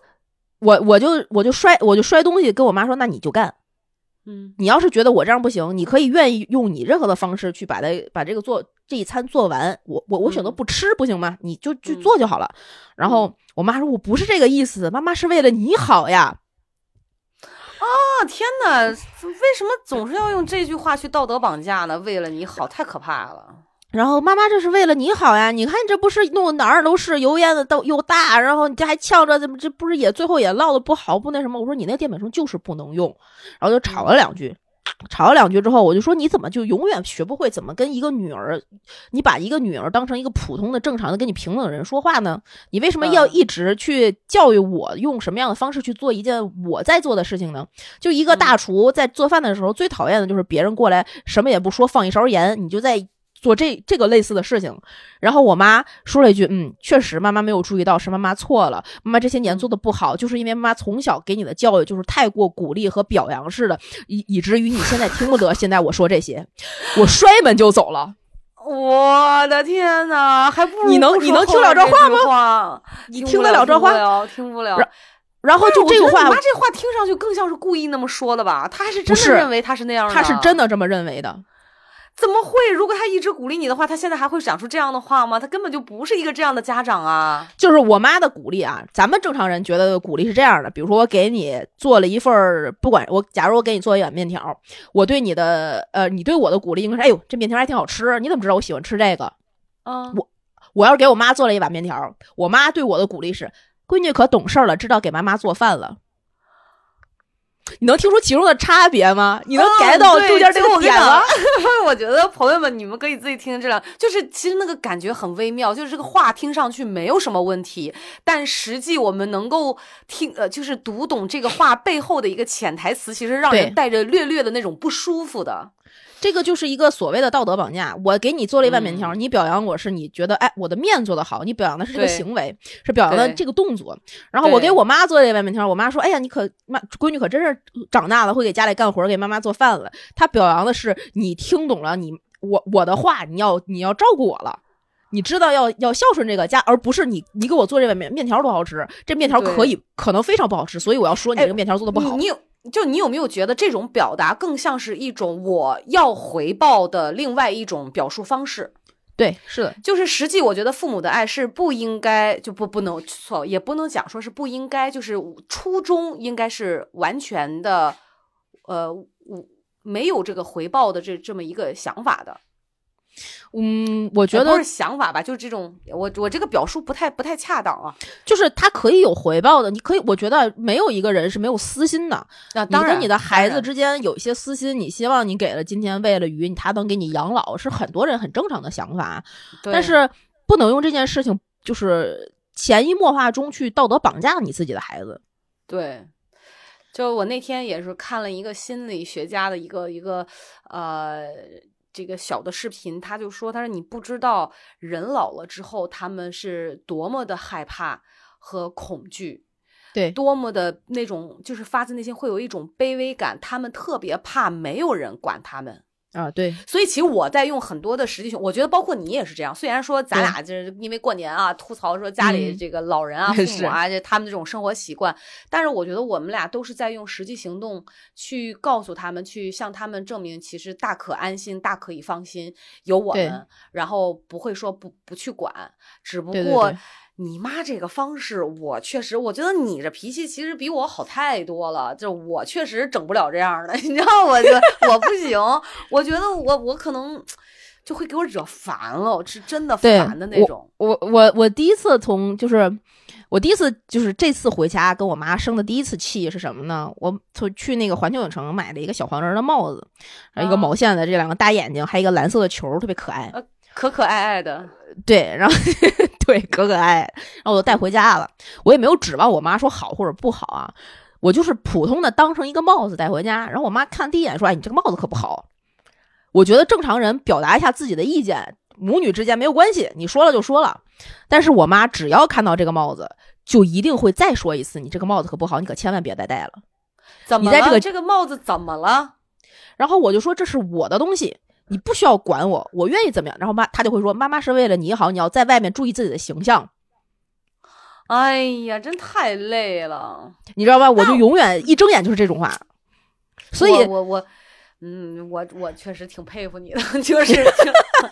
我我就我就摔我就摔东西，跟我妈说，那你就干。嗯，你要是觉得我这样不行，你可以愿意用你任何的方式去把它把这个做这一餐做完。我我我选择不吃不行吗？你就去做就好了。然后我妈说我不是这个意思，妈妈是为了你好呀。啊天哪，为什么总是要用这句话去道德绑架呢？为了你好，太可怕了。然后妈妈这是为了你好呀，你看这不是弄哪儿都是油烟子都又大，然后你这还呛着，怎么这不是也最后也烙的不好不那什么？我说你那电饼铛就是不能用，然后就吵了两句，吵了两句之后，我就说你怎么就永远学不会怎么跟一个女儿，你把一个女儿当成一个普通的正常的跟你平等的人说话呢？你为什么要一直去教育我用什么样的方式去做一件我在做的事情呢？就一个大厨在做饭的时候最讨厌的就是别人过来什么也不说，放一勺盐，你就在。做这这个类似的事情，然后我妈说了一句：“嗯，确实，妈妈没有注意到，是妈妈错了。妈妈这些年做的不好，就是因为妈妈从小给你的教育就是太过鼓励和表扬式的，以以至于你现在听不得。现在我说这些，我摔门就走了。我的天哪，还不如你能你能听了这话吗？你听得了这话？听不了。然后就这个话，妈这话听上去更像是故意那么说的吧？她还是真的认为他是那样的？他是真的这么认为的。”怎么会？如果他一直鼓励你的话，他现在还会讲出这样的话吗？他根本就不是一个这样的家长啊！就是我妈的鼓励啊，咱们正常人觉得鼓励是这样的，比如说我给你做了一份儿，不管我，假如我给你做一碗面条，我对你的呃，你对我的鼓励应该是，哎呦，这面条还挺好吃，你怎么知道我喜欢吃这个？啊，我我要是给我妈做了一碗面条，我妈对我的鼓励是，闺女可懂事了，知道给妈妈做饭了。你能听出其中的差别吗？你能 get 到中间这个点吗？我觉得朋友们，你们可以自己听这两，就是其实那个感觉很微妙，就是这个话听上去没有什么问题，但实际我们能够听呃，就是读懂这个话背后的一个潜台词，其实让人带着略略的那种不舒服的。这个就是一个所谓的道德绑架。我给你做了一碗面条，你表扬我是你觉得哎，我的面做的好，你表扬的是这个行为，是表扬的这个动作。然后我给我妈做了一碗面条，我妈说：“哎呀，你可妈闺女可真是长大了，会给家里干活，给妈妈做饭了。”她表扬的是你听懂了你我我的话，你要你要照顾我了，你知道要要孝顺这个家，而不是你你给我做这碗面面条多好吃，这面条可以可能非常不好吃，所以我要说你这个面条做的不好。你有。就你有没有觉得这种表达更像是一种我要回报的另外一种表述方式？对，是的，就是实际我觉得父母的爱是不应该就不不能错，也不能讲说是不应该，就是初衷应该是完全的，呃，没有这个回报的这这么一个想法的。嗯，我觉得不是想法吧，就是这种，我我这个表述不太不太恰当啊。就是他可以有回报的，你可以，我觉得没有一个人是没有私心的。那当然，你跟你的孩子之间有一些私心，你希望你给了今天喂了鱼，他能给你养老，是很多人很正常的想法。但是不能用这件事情，就是潜移默化中去道德绑架你自己的孩子。对，就我那天也是看了一个心理学家的一个一个呃。这个小的视频，他就说：“他说你不知道人老了之后，他们是多么的害怕和恐惧，对，多么的那种，就是发自内心会有一种卑微感。他们特别怕没有人管他们。”啊，对，所以其实我在用很多的实际性，我觉得包括你也是这样。虽然说咱俩就是因为过年啊，吐槽说家里这个老人啊、父母啊，这他们这种生活习惯，但是我觉得我们俩都是在用实际行动去告诉他们，去向他们证明，其实大可安心，大可以放心，有我们，然后不会说不不去管，只不过。你妈这个方式，我确实，我觉得你这脾气其实比我好太多了。就我确实整不了这样的，你知道，我就我不行。我觉得我我可能 就会给我惹烦了，是真的烦的那种。我我我第一次从就是我第一次就是这次回家跟我妈生的第一次气是什么呢？我从去那个环球影城买了一个小黄人的帽子，一个毛线的，这两个大眼睛，还有一个蓝色的球，特别可爱，可可爱爱的。对，然后。对，可可爱，然后我就带回家了。我也没有指望我妈说好或者不好啊，我就是普通的当成一个帽子带回家。然后我妈看第一眼说：“哎，你这个帽子可不好。”我觉得正常人表达一下自己的意见，母女之间没有关系，你说了就说了。但是我妈只要看到这个帽子，就一定会再说一次：“你这个帽子可不好，你可千万别再戴了。”怎么你在这个了这个帽子怎么了？然后我就说这是我的东西，你不需要管我，我愿意怎么样。然后妈他就会说妈妈是为了你好，你要在外面注意自己的形象，哎呀，真太累了。你知道吧？我就永远一睁眼就是这种话，所以我我我，嗯，我我确实挺佩服你的，就是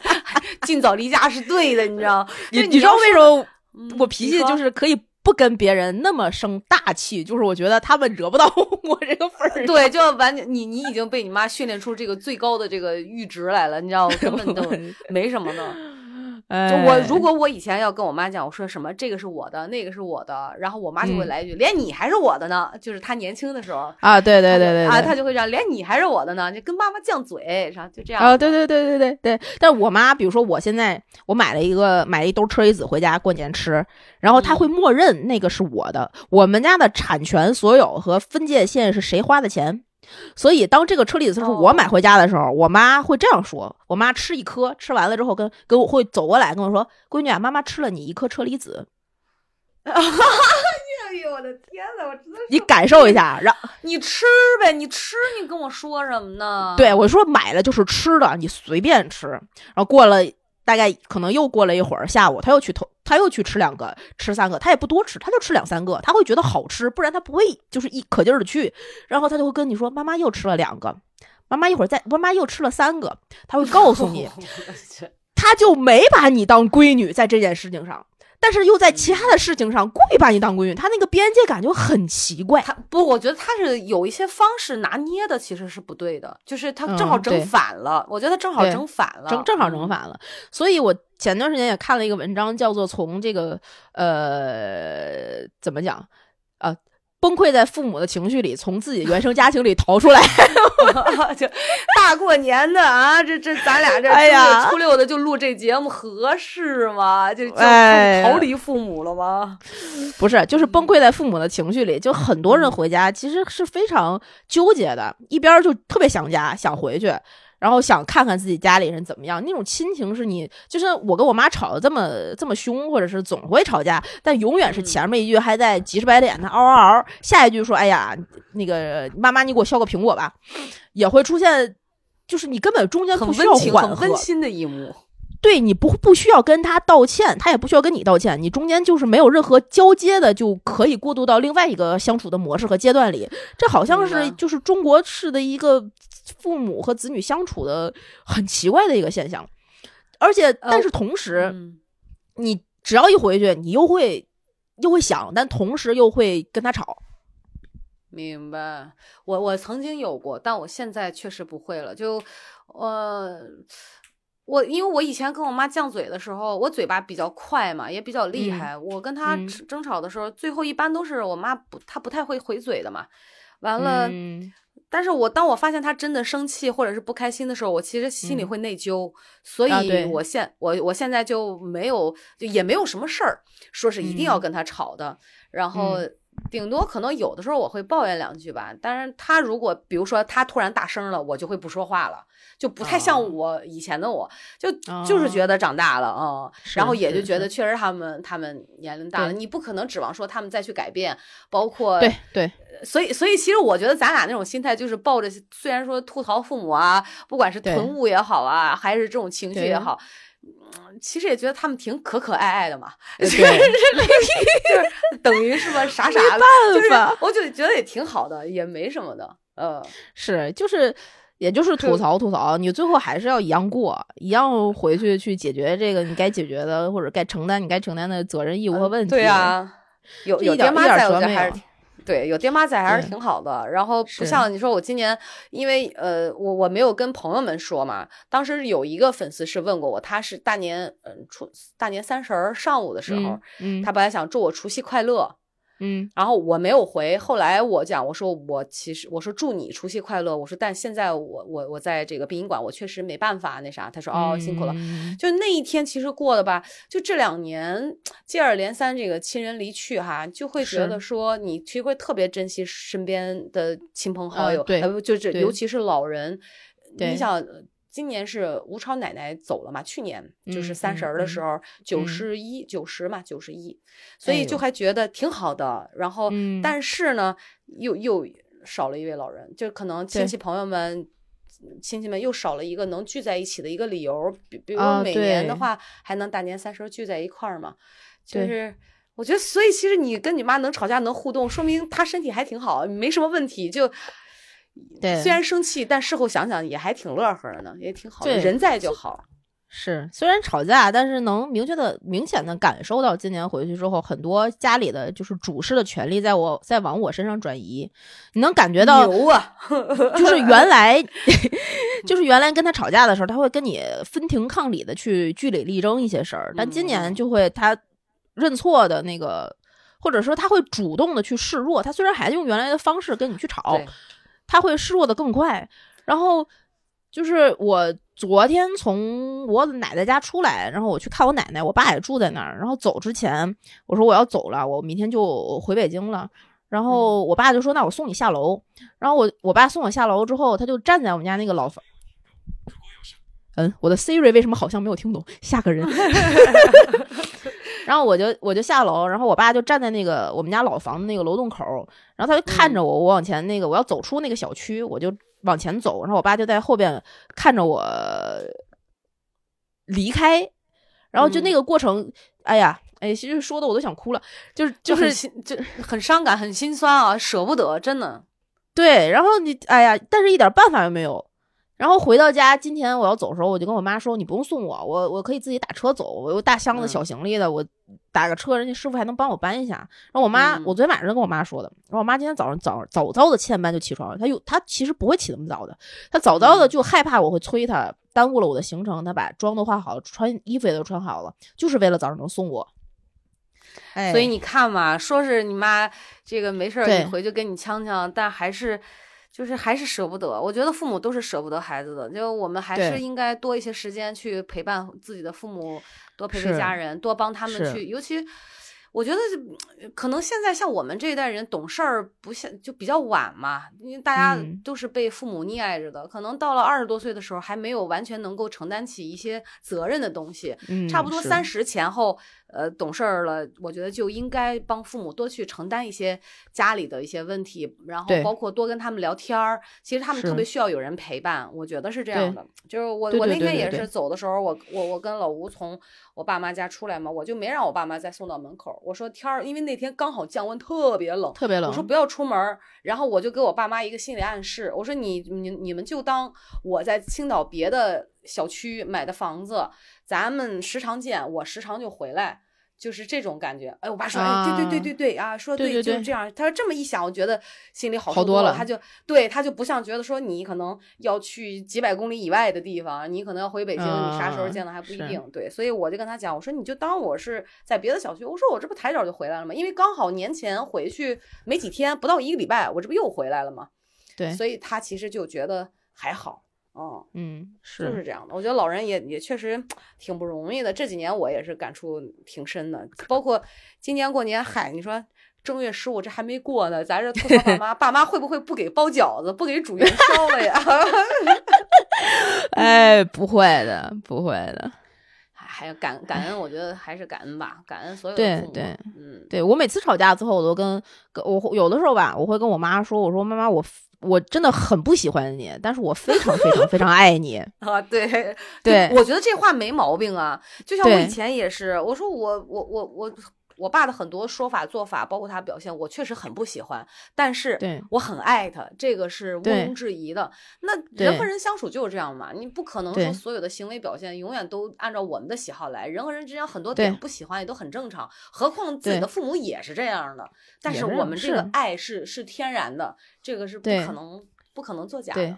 尽早离家是对的，你知道？你你知道为什么？我脾气就是可以不跟别人那么生大气，就是我觉得他们惹不到 我这个份儿上。对，就完全你你已经被你妈训练出这个最高的这个阈值来了，你知道，根本都 没什么的。就哎，我如果我以前要跟我妈讲，我说什么这个是我的，那个是我的，然后我妈就会嗯来一句，连你还是我的呢。就是她年轻的时候，啊，对对对对啊她就会这样，连你还是我的呢，就跟妈妈犟嘴，然后就这样。啊，对对对对对对。但我妈，比如说我现在我买了一个买了一兜车厘子回家过年吃，然后她会默认那个是我的，我们家的产权所有和分界线是谁花的钱。所以，当这个车厘子是我买回家的时候，我妈会这样说：我妈吃一颗，吃完了之后跟跟我会走过来跟我说：“闺女啊，妈妈吃了你一颗车厘子，哎呦我的天呐，我真的你感受一下。”让你吃呗，你吃，你跟我说什么呢？对我说买了就是吃的，你随便吃。然后过了大概可能又过了一会儿，下午他又去偷，他又去吃两个，吃三个，他也不多吃，他就吃两三个，他会觉得好吃，不然他不会就是一可劲儿的去。然后他就会跟你说：“妈妈又吃了两个，妈妈一会儿再，妈妈又吃了三个。”他会告诉你，他就没把你当闺女在这件事情上。但是又在其他的事情上故意把你当闺女，他那个边界感就很奇怪。他不，我觉得他是有一些方式拿捏的，其实是不对的，就是他正好整反了。我觉得他正好整反了，正正好整嗯。反了。所以我前段时间也看了一个文章，叫做从这个呃怎么讲啊、崩溃在父母的情绪里，从自己原生家庭里逃出来。就大过年的啊，这这咱俩这哎呀初六的就录这节目合适吗？就就哎逃离父母了吗？不是，就是崩溃在父母的情绪里。就很多人回家其实是非常纠结的，一边儿就特别想家，想回去。然后想看看自己家里人怎么样，那种亲情是你，就是我跟我妈吵得这么这么凶，或者是总会吵架，但永远是嗯。前面一句还在急赤白脸的嗷嗷嗷，下一句说哎呀，那个妈妈你给我削个苹果吧，也会出现，就是你根本中间很不需要很温馨的一幕。对你不不需要跟他道歉，他也不需要跟你道歉，你中间就是没有任何交接的，就可以过渡到另外一个相处的模式和阶段里。这好像是就是中国式的一个父母和子女相处的很奇怪的一个现象，而且但是同时，嗯你只要一回去，你又会又会想，但同时又会跟他吵。明白，我我曾经有过，但我现在确实不会了。就，呃，我因为我以前跟我妈犟嘴的时候，我嘴巴比较快嘛，也比较厉嗯害。我跟她嗯争争吵的时候，最后一般都是我妈不，她不太会回嘴的嘛。完了，嗯但是我当我发现她真的生气或者是不开心的时候，我其实心里嗯会内疚，所以啊我现我我现在就没有，就也没有什么事儿，说是一定要嗯跟她吵的。然后嗯顶多可能有的时候我会抱怨两句吧，但是他如果比如说他突然大声了，我就会不说话了，就不太啊像我以前的我，就就是觉得长大了啊、嗯然后也就觉得确实他们他们年龄大了，你不可能指望说他们再去改变，包括对对，所以，所以其实我觉得咱俩那种心态就是抱着，虽然说吐槽父母啊，不管是囤物也好啊，还是这种情绪也好，嗯，其实也觉得他们挺可可爱爱的嘛，对 就是等于是吧，傻傻的，就是办法我就觉得也挺好的，也没什么的，呃，是，就是，也就是吐槽吐槽，你最后还是要一样过，一样回去去解决这个你该解决的或者该承担你该承担的责任义务和问题。对啊，有有爹妈在，我觉得还是。对，有爹妈在还是挺好的。然后不像你说，我今年因为呃，我我没有跟朋友们说嘛。当时有一个粉丝是问过我，他是大年嗯初大年三十儿上午的时候，嗯嗯，他本来想祝我除夕快乐，嗯然后我没有回。后来我讲，我说我其实我说祝你除夕快乐，我说但现在我我我在这个殡仪馆，我确实没办法那啥。他说哦辛苦了。嗯就那一天，其实过的吧，就这两年接二连三这个亲人离去哈，就会觉得说你其实会特别珍惜身边的亲朋好友，呃对呃不就是尤其是老人。你想，呃今年是吴超奶奶走了嘛？去年就是嗯三十儿的时嗯候，九嗯十一九十嘛，九十一，所以就还觉得挺好的。然后，嗯但是呢，又又少了一位老人，就可能亲戚朋友们。亲戚们又少了一个能聚在一起的一个理由，比比如每年的话，还能大年三十聚在一块儿嘛？就是我觉得，所以其实你跟你妈能吵架能互动，说明她身体还挺好，没什么问题。就对，虽然生气，但事后想想也还挺乐呵的呢，也挺好的。人在就好。是，虽然吵架，但是能明确的、明显的感受到，今年回去之后，很多家里的就是主事的权利在我在往我身上转移。你能感觉到，牛啊！就是原 来，就是原来跟他吵架的时候，他会跟你分庭抗礼的去据理力争一些事儿，但今年就会他认错的那个，或者说他会主动的去示弱。他虽然还用原来的方式跟你去吵，他会失落的更快。然后就是我。昨天从我奶奶家出来，然后我去看我奶奶，我爸也住在那儿。然后走之前，我说我要走了，我明天就回北京了。然后我爸就说：“那我送你下楼。”然后我我爸送我下楼之后，他就站在我们家那个老房。嗯，我的 Siri 为什么好像没有听懂？吓个人。然后我就我就下楼，然后我爸就站在那个我们家老房子那个楼洞口，然后他就看着我，我往前那个我要走出那个小区，我就。往前走，然后我爸就在后边看着我离开，然后就那个过程，哎呀，哎，其实说的我都想哭了，就是就是就很伤感，很心酸啊，舍不得，真的。对，然后你，哎呀，但是一点办法也没有。然后回到家，今天我要走的时候，我就跟我妈说：“你不用送我，我我可以自己打车走。我有大箱子小行李的，我打个车，人家师傅还能帮我搬一下。”然后我妈，我昨天晚上跟我妈说的。然后我妈今天早上早早早的七点半就起床了。她有她其实不会起那么早的，她早早的就害怕我会催她，耽误了我的行程。她把妆都化好了，穿衣服也都穿好了，就是为了早上能送我。所以你看嘛，说是你妈这个没事儿，你回去跟你呛呛，但还是。就是还是舍不得，我觉得父母都是舍不得孩子的，就我们还是应该多一些时间去陪伴自己的父母，多陪陪家人，多帮他们去，尤其。我觉得可能现在像我们这一代人懂事儿不像就比较晚嘛，因为大家都是被父母溺爱着的，可能到了二十多岁的时候还没有完全能够承担起一些责任的东西，差不多三十前后，呃，懂事儿了，我觉得就应该帮父母多去承担一些家里的一些问题，然后包括多跟他们聊天儿，其实他们特别需要有人陪伴，我觉得是这样的。就是我我那天也是走的时候，我我我跟老吴从。我爸妈家出来嘛，我就没让我爸妈再送到门口。我说天儿，因为那天刚好降温，特别冷，特别冷。我说不要出门。然后我就给我爸妈一个心理暗示，我说你你你们就当我在青岛别的小区买的房子，咱们时常见，我时常就回来。就是这种感觉，哎，我爸说，哎，对对对对对啊，说对，就是这样。他说这么一想，我觉得心里好多了。他就对，他就不像觉得说你可能要去几百公里以外的地方，你可能要回北京，你啥时候见的还不一定。对，所以我就跟他讲，我说你就当我是在别的小区，我说我这不抬脚就回来了吗？因为刚好年前回去没几天，不到一个礼拜，我这不又回来了吗？对，所以他其实就觉得还好。哦，嗯，是就是这样的。我觉得老人也也确实 挺不容易的。这几年我也是感触挺深的，包括今年过年，嗨，你说正月十五这还没过呢，咱这吐槽爸妈，爸妈会不会不给包饺子，不给煮 元宵了呀？哎，不会的，不会的。还有感感恩，我觉得还是感恩吧，感恩所有的父母。对对，嗯，对我每次吵架之后，我都跟跟我有的时候吧，我会跟我妈说，我说妈妈我。我真的很不喜欢你，但是我非常非常非常爱你 啊！对对，我觉得这话没毛病啊。就像我以前也是，我说我我我我。我爸的很多说法做法，包括他表现，我确实很不喜欢，但是我很爱他，这个是毋庸置疑的。那人和人相处就是这样嘛，你不可能说所有的行为表现永远都按照我们的喜好来，人和人之间很多点不喜欢也都很正常，何况自己的父母也是这样的。但是我们这个爱是是天然的，这个是不可能不可能作假的。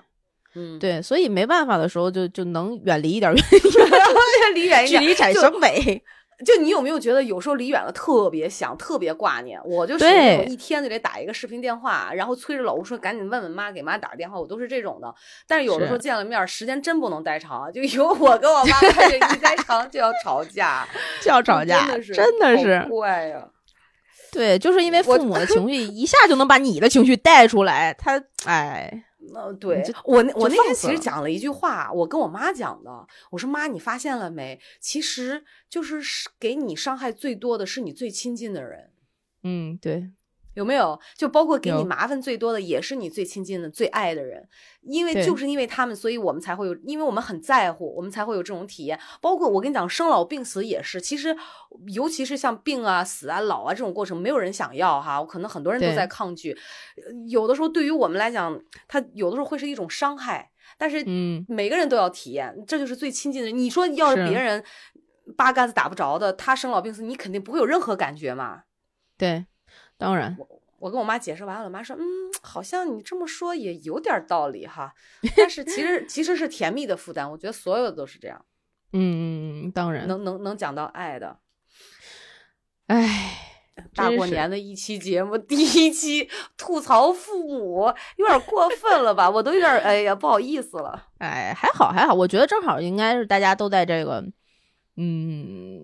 嗯，对，所以没办法的时候就就能远离一点，远离远一点，距离产生美。就你有没有觉得有时候离远了特别想，特别挂念？我就是一天就得打一个视频电话，然后催着老吴说赶紧问问妈，给妈打个电话。我都是这种的。但是有的时候见了面，时间真不能待长，就有我跟我妈这一待长就要吵架，就要吵架，真的是怪呀。对，就是因为父母的情绪一下就能把你的情绪带出来，他哎。呃，对我那我那天其实讲了一句话，我跟我妈讲的，我说妈，你发现了没？其实就是给你伤害最多的是你最亲近的人。嗯，对，有没有？就包括给你麻烦最多的，也是你最亲近的、最爱的人，因为就是因为他们，所以我们才会有，因为我们很在乎，我们才会有这种体验。包括我跟你讲，生老病死也是，其实尤其是像病啊、死啊、老啊这种过程，没有人想要哈，可能很多人都在抗拒。呃有的时候对于我们来讲，它有的时候会是一种伤害，但是嗯，每个人都要体验，这就是最亲近的人。你说要是是别人八竿子打不着的，他生老病死，你肯定不会有任何感觉嘛。对，当然，我跟我妈解释完了，我妈说：“嗯，好像你这么说也有点道理哈。”但是其实其实是甜蜜的负担，我觉得所有的都是这样，嗯，嗯当然，能能能讲到爱的。哎，大过年的一期节目，第一期吐槽父母，有点过分了吧？我都有点哎呀不好意思了。哎，还好还好，我觉得正好应该是大家都在这个，嗯，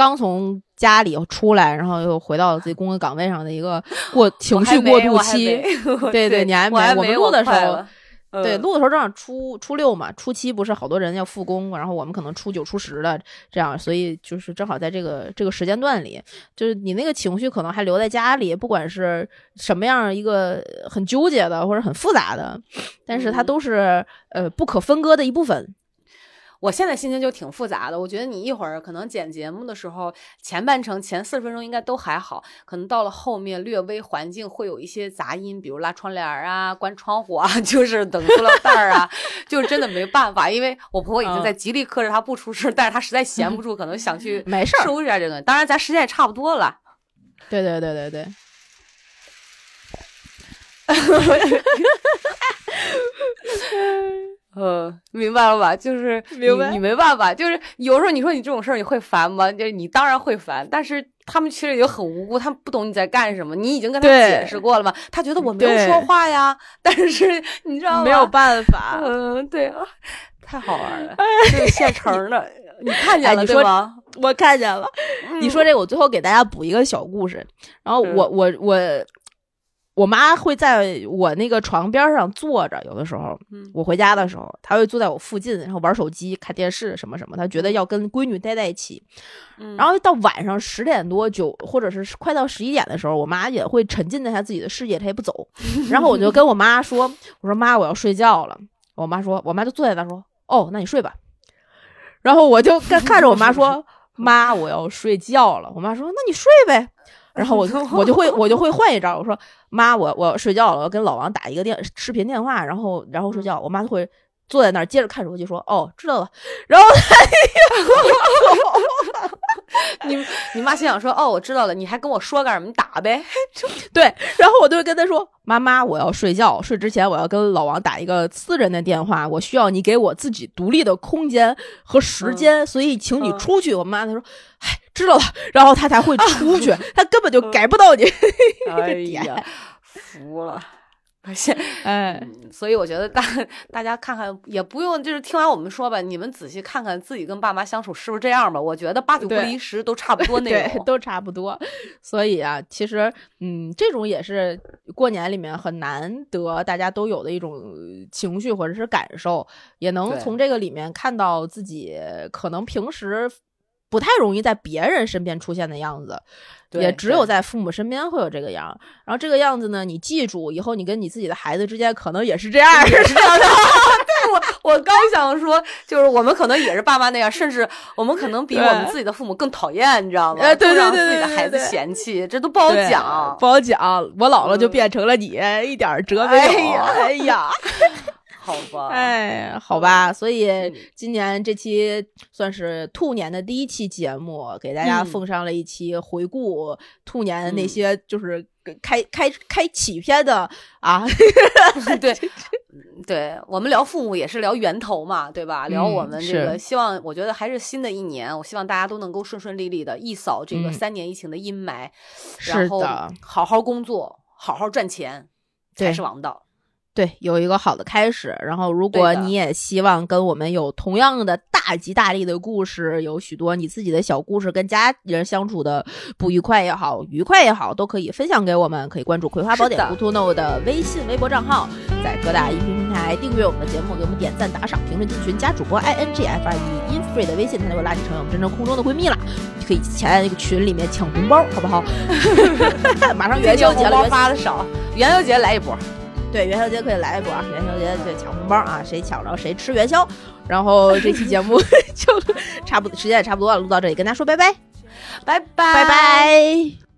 刚从家里出来，然后又回到自己工作岗位上的一个过情绪过渡期。对对你还没我们没录的时候对，嗯录的时候正好初初六嘛，初七不是好多人要复工，然后我们可能初九、初十的这样，所以就是正好在这个这个时间段里，就是你那个情绪可能还留在家里，不管是什么样一个很纠结的或者很复杂的，但是它嗯都是呃不可分割的一部分。我现在心情就挺复杂的。我觉得你一会儿可能剪节目的时候，前半程前四十分钟应该都还好，可能到了后面略微环境会有一些杂音，比如拉窗帘儿啊、关窗户啊，就是等塑料袋儿啊，就是真的没办法，因为我婆婆已经在极力克制她不出声，但是她实在闲不 住，可能想去没事儿收拾一下这东西。当然，咱时间也差不多了。对对对对对，呃，明白了吧？就是明白你，你没办法，就是有时候你说你这种事儿你会烦吗？就是你当然会烦，但是他们其实也很无辜，他们不懂你在干什么，你已经跟他对解释过了嘛，他觉得我没有说话呀，但是你知道吗？没有办法。嗯，对啊，太好玩了，这是现成的，你看见了哎你说对吗？我看见了，你说这个，我最后给大家补一个小故事。然后我、我我我妈会在我那个床边上坐着，有的时候嗯我回家的时候，她会坐在我附近，然后玩手机、看电视什么什么。她觉得要跟闺女待在一起。嗯然后到晚上十点多九，或者是快到十一点的时候，我妈也会沉浸在她自己的世界，她也不走。然后我就跟我妈说：“我说妈，我要睡觉了。”我妈说，我妈就坐在那说：“哦，那你睡吧。”然后我就看看着我妈说：“ 妈，我要睡觉了。”我妈说：“那你睡呗。” 然后我就我就会我就会换一招，我说：“妈，我我要睡觉了，我要跟老王打一个电视频电话，然后然后睡觉。”我妈就会坐在那儿接着看手机说：“哦，知道了。”然后 你你妈心想说，哦，我知道了，你还跟我说干什么？你打呗。对，然后我就会跟她说：“妈妈，我要睡觉，睡之前我要跟老王打一个私人的电话，我需要你给我自己独立的空间和时间，所以请你嗯出去。我妈她说：“哎，知道了。”然后他才会出去，他根本就改不到你。哎呀，服了。现哎，所以我觉得大大家看看也不用，就是听完我们说吧，你们仔细看看自己跟爸妈相处是不是这样吧。我觉得八九不离十都差不多那种，都差不多。所以啊，其实，嗯，这种也是过年里面很难得大家都有的一种情绪或者是感受，也能从这个里面看到自己可能平时不太容易在别人身边出现的样子，也只有在父母身边会有这个样。然后这个样子呢，你记住，以后你跟你自己的孩子之间可能也是这样是这样的，对我我刚想说，就是我们可能也是爸妈那样，甚至我们可能比我们自己的父母更讨厌，你知道吗？哎对对对自己的孩子嫌弃，这都不好讲。不好讲。我姥姥就嗯变成了你，一点儿辙没有。哎呀好吧，哎，好吧，所以嗯。今年这期算是兔年的第一期节目，给大家嗯。奉上了一期回顾兔年那嗯。些就是开开开启篇的啊，对，嗯对我们聊父母也是聊源头嘛，对吧？聊我嗯们这个，是希望我觉得还是新的一年，我希望大家都能够顺顺利利的一扫这个嗯。三年疫情的阴霾，是然后的。好好工作，好好赚钱，才是王道。对，有一个好的开始。然后，如果你也希望跟我们有同样的大吉大利的故事，有许多你自己的小故事，跟家人相处的不愉快也好，愉快也好，都可以分享给我们。可以关注《葵花宝典》糊涂 no 的微信、微博账号，在各大音频平台订阅我们的节目，给我们点赞、打赏、评论、进群，加主播 i n g f r e infree 的微信，他就会拉你成为我们真正空中的闺蜜了。你可以前在那个群里面抢红包，好不好？马上元宵节了，发的少，元宵节来一波。对元宵节可以来一波啊！元宵节对抢红包啊，谁抢着谁吃元宵。然后这期节目 就差不多，时间也差不多了，录到这里，跟大家说拜拜，拜拜拜拜。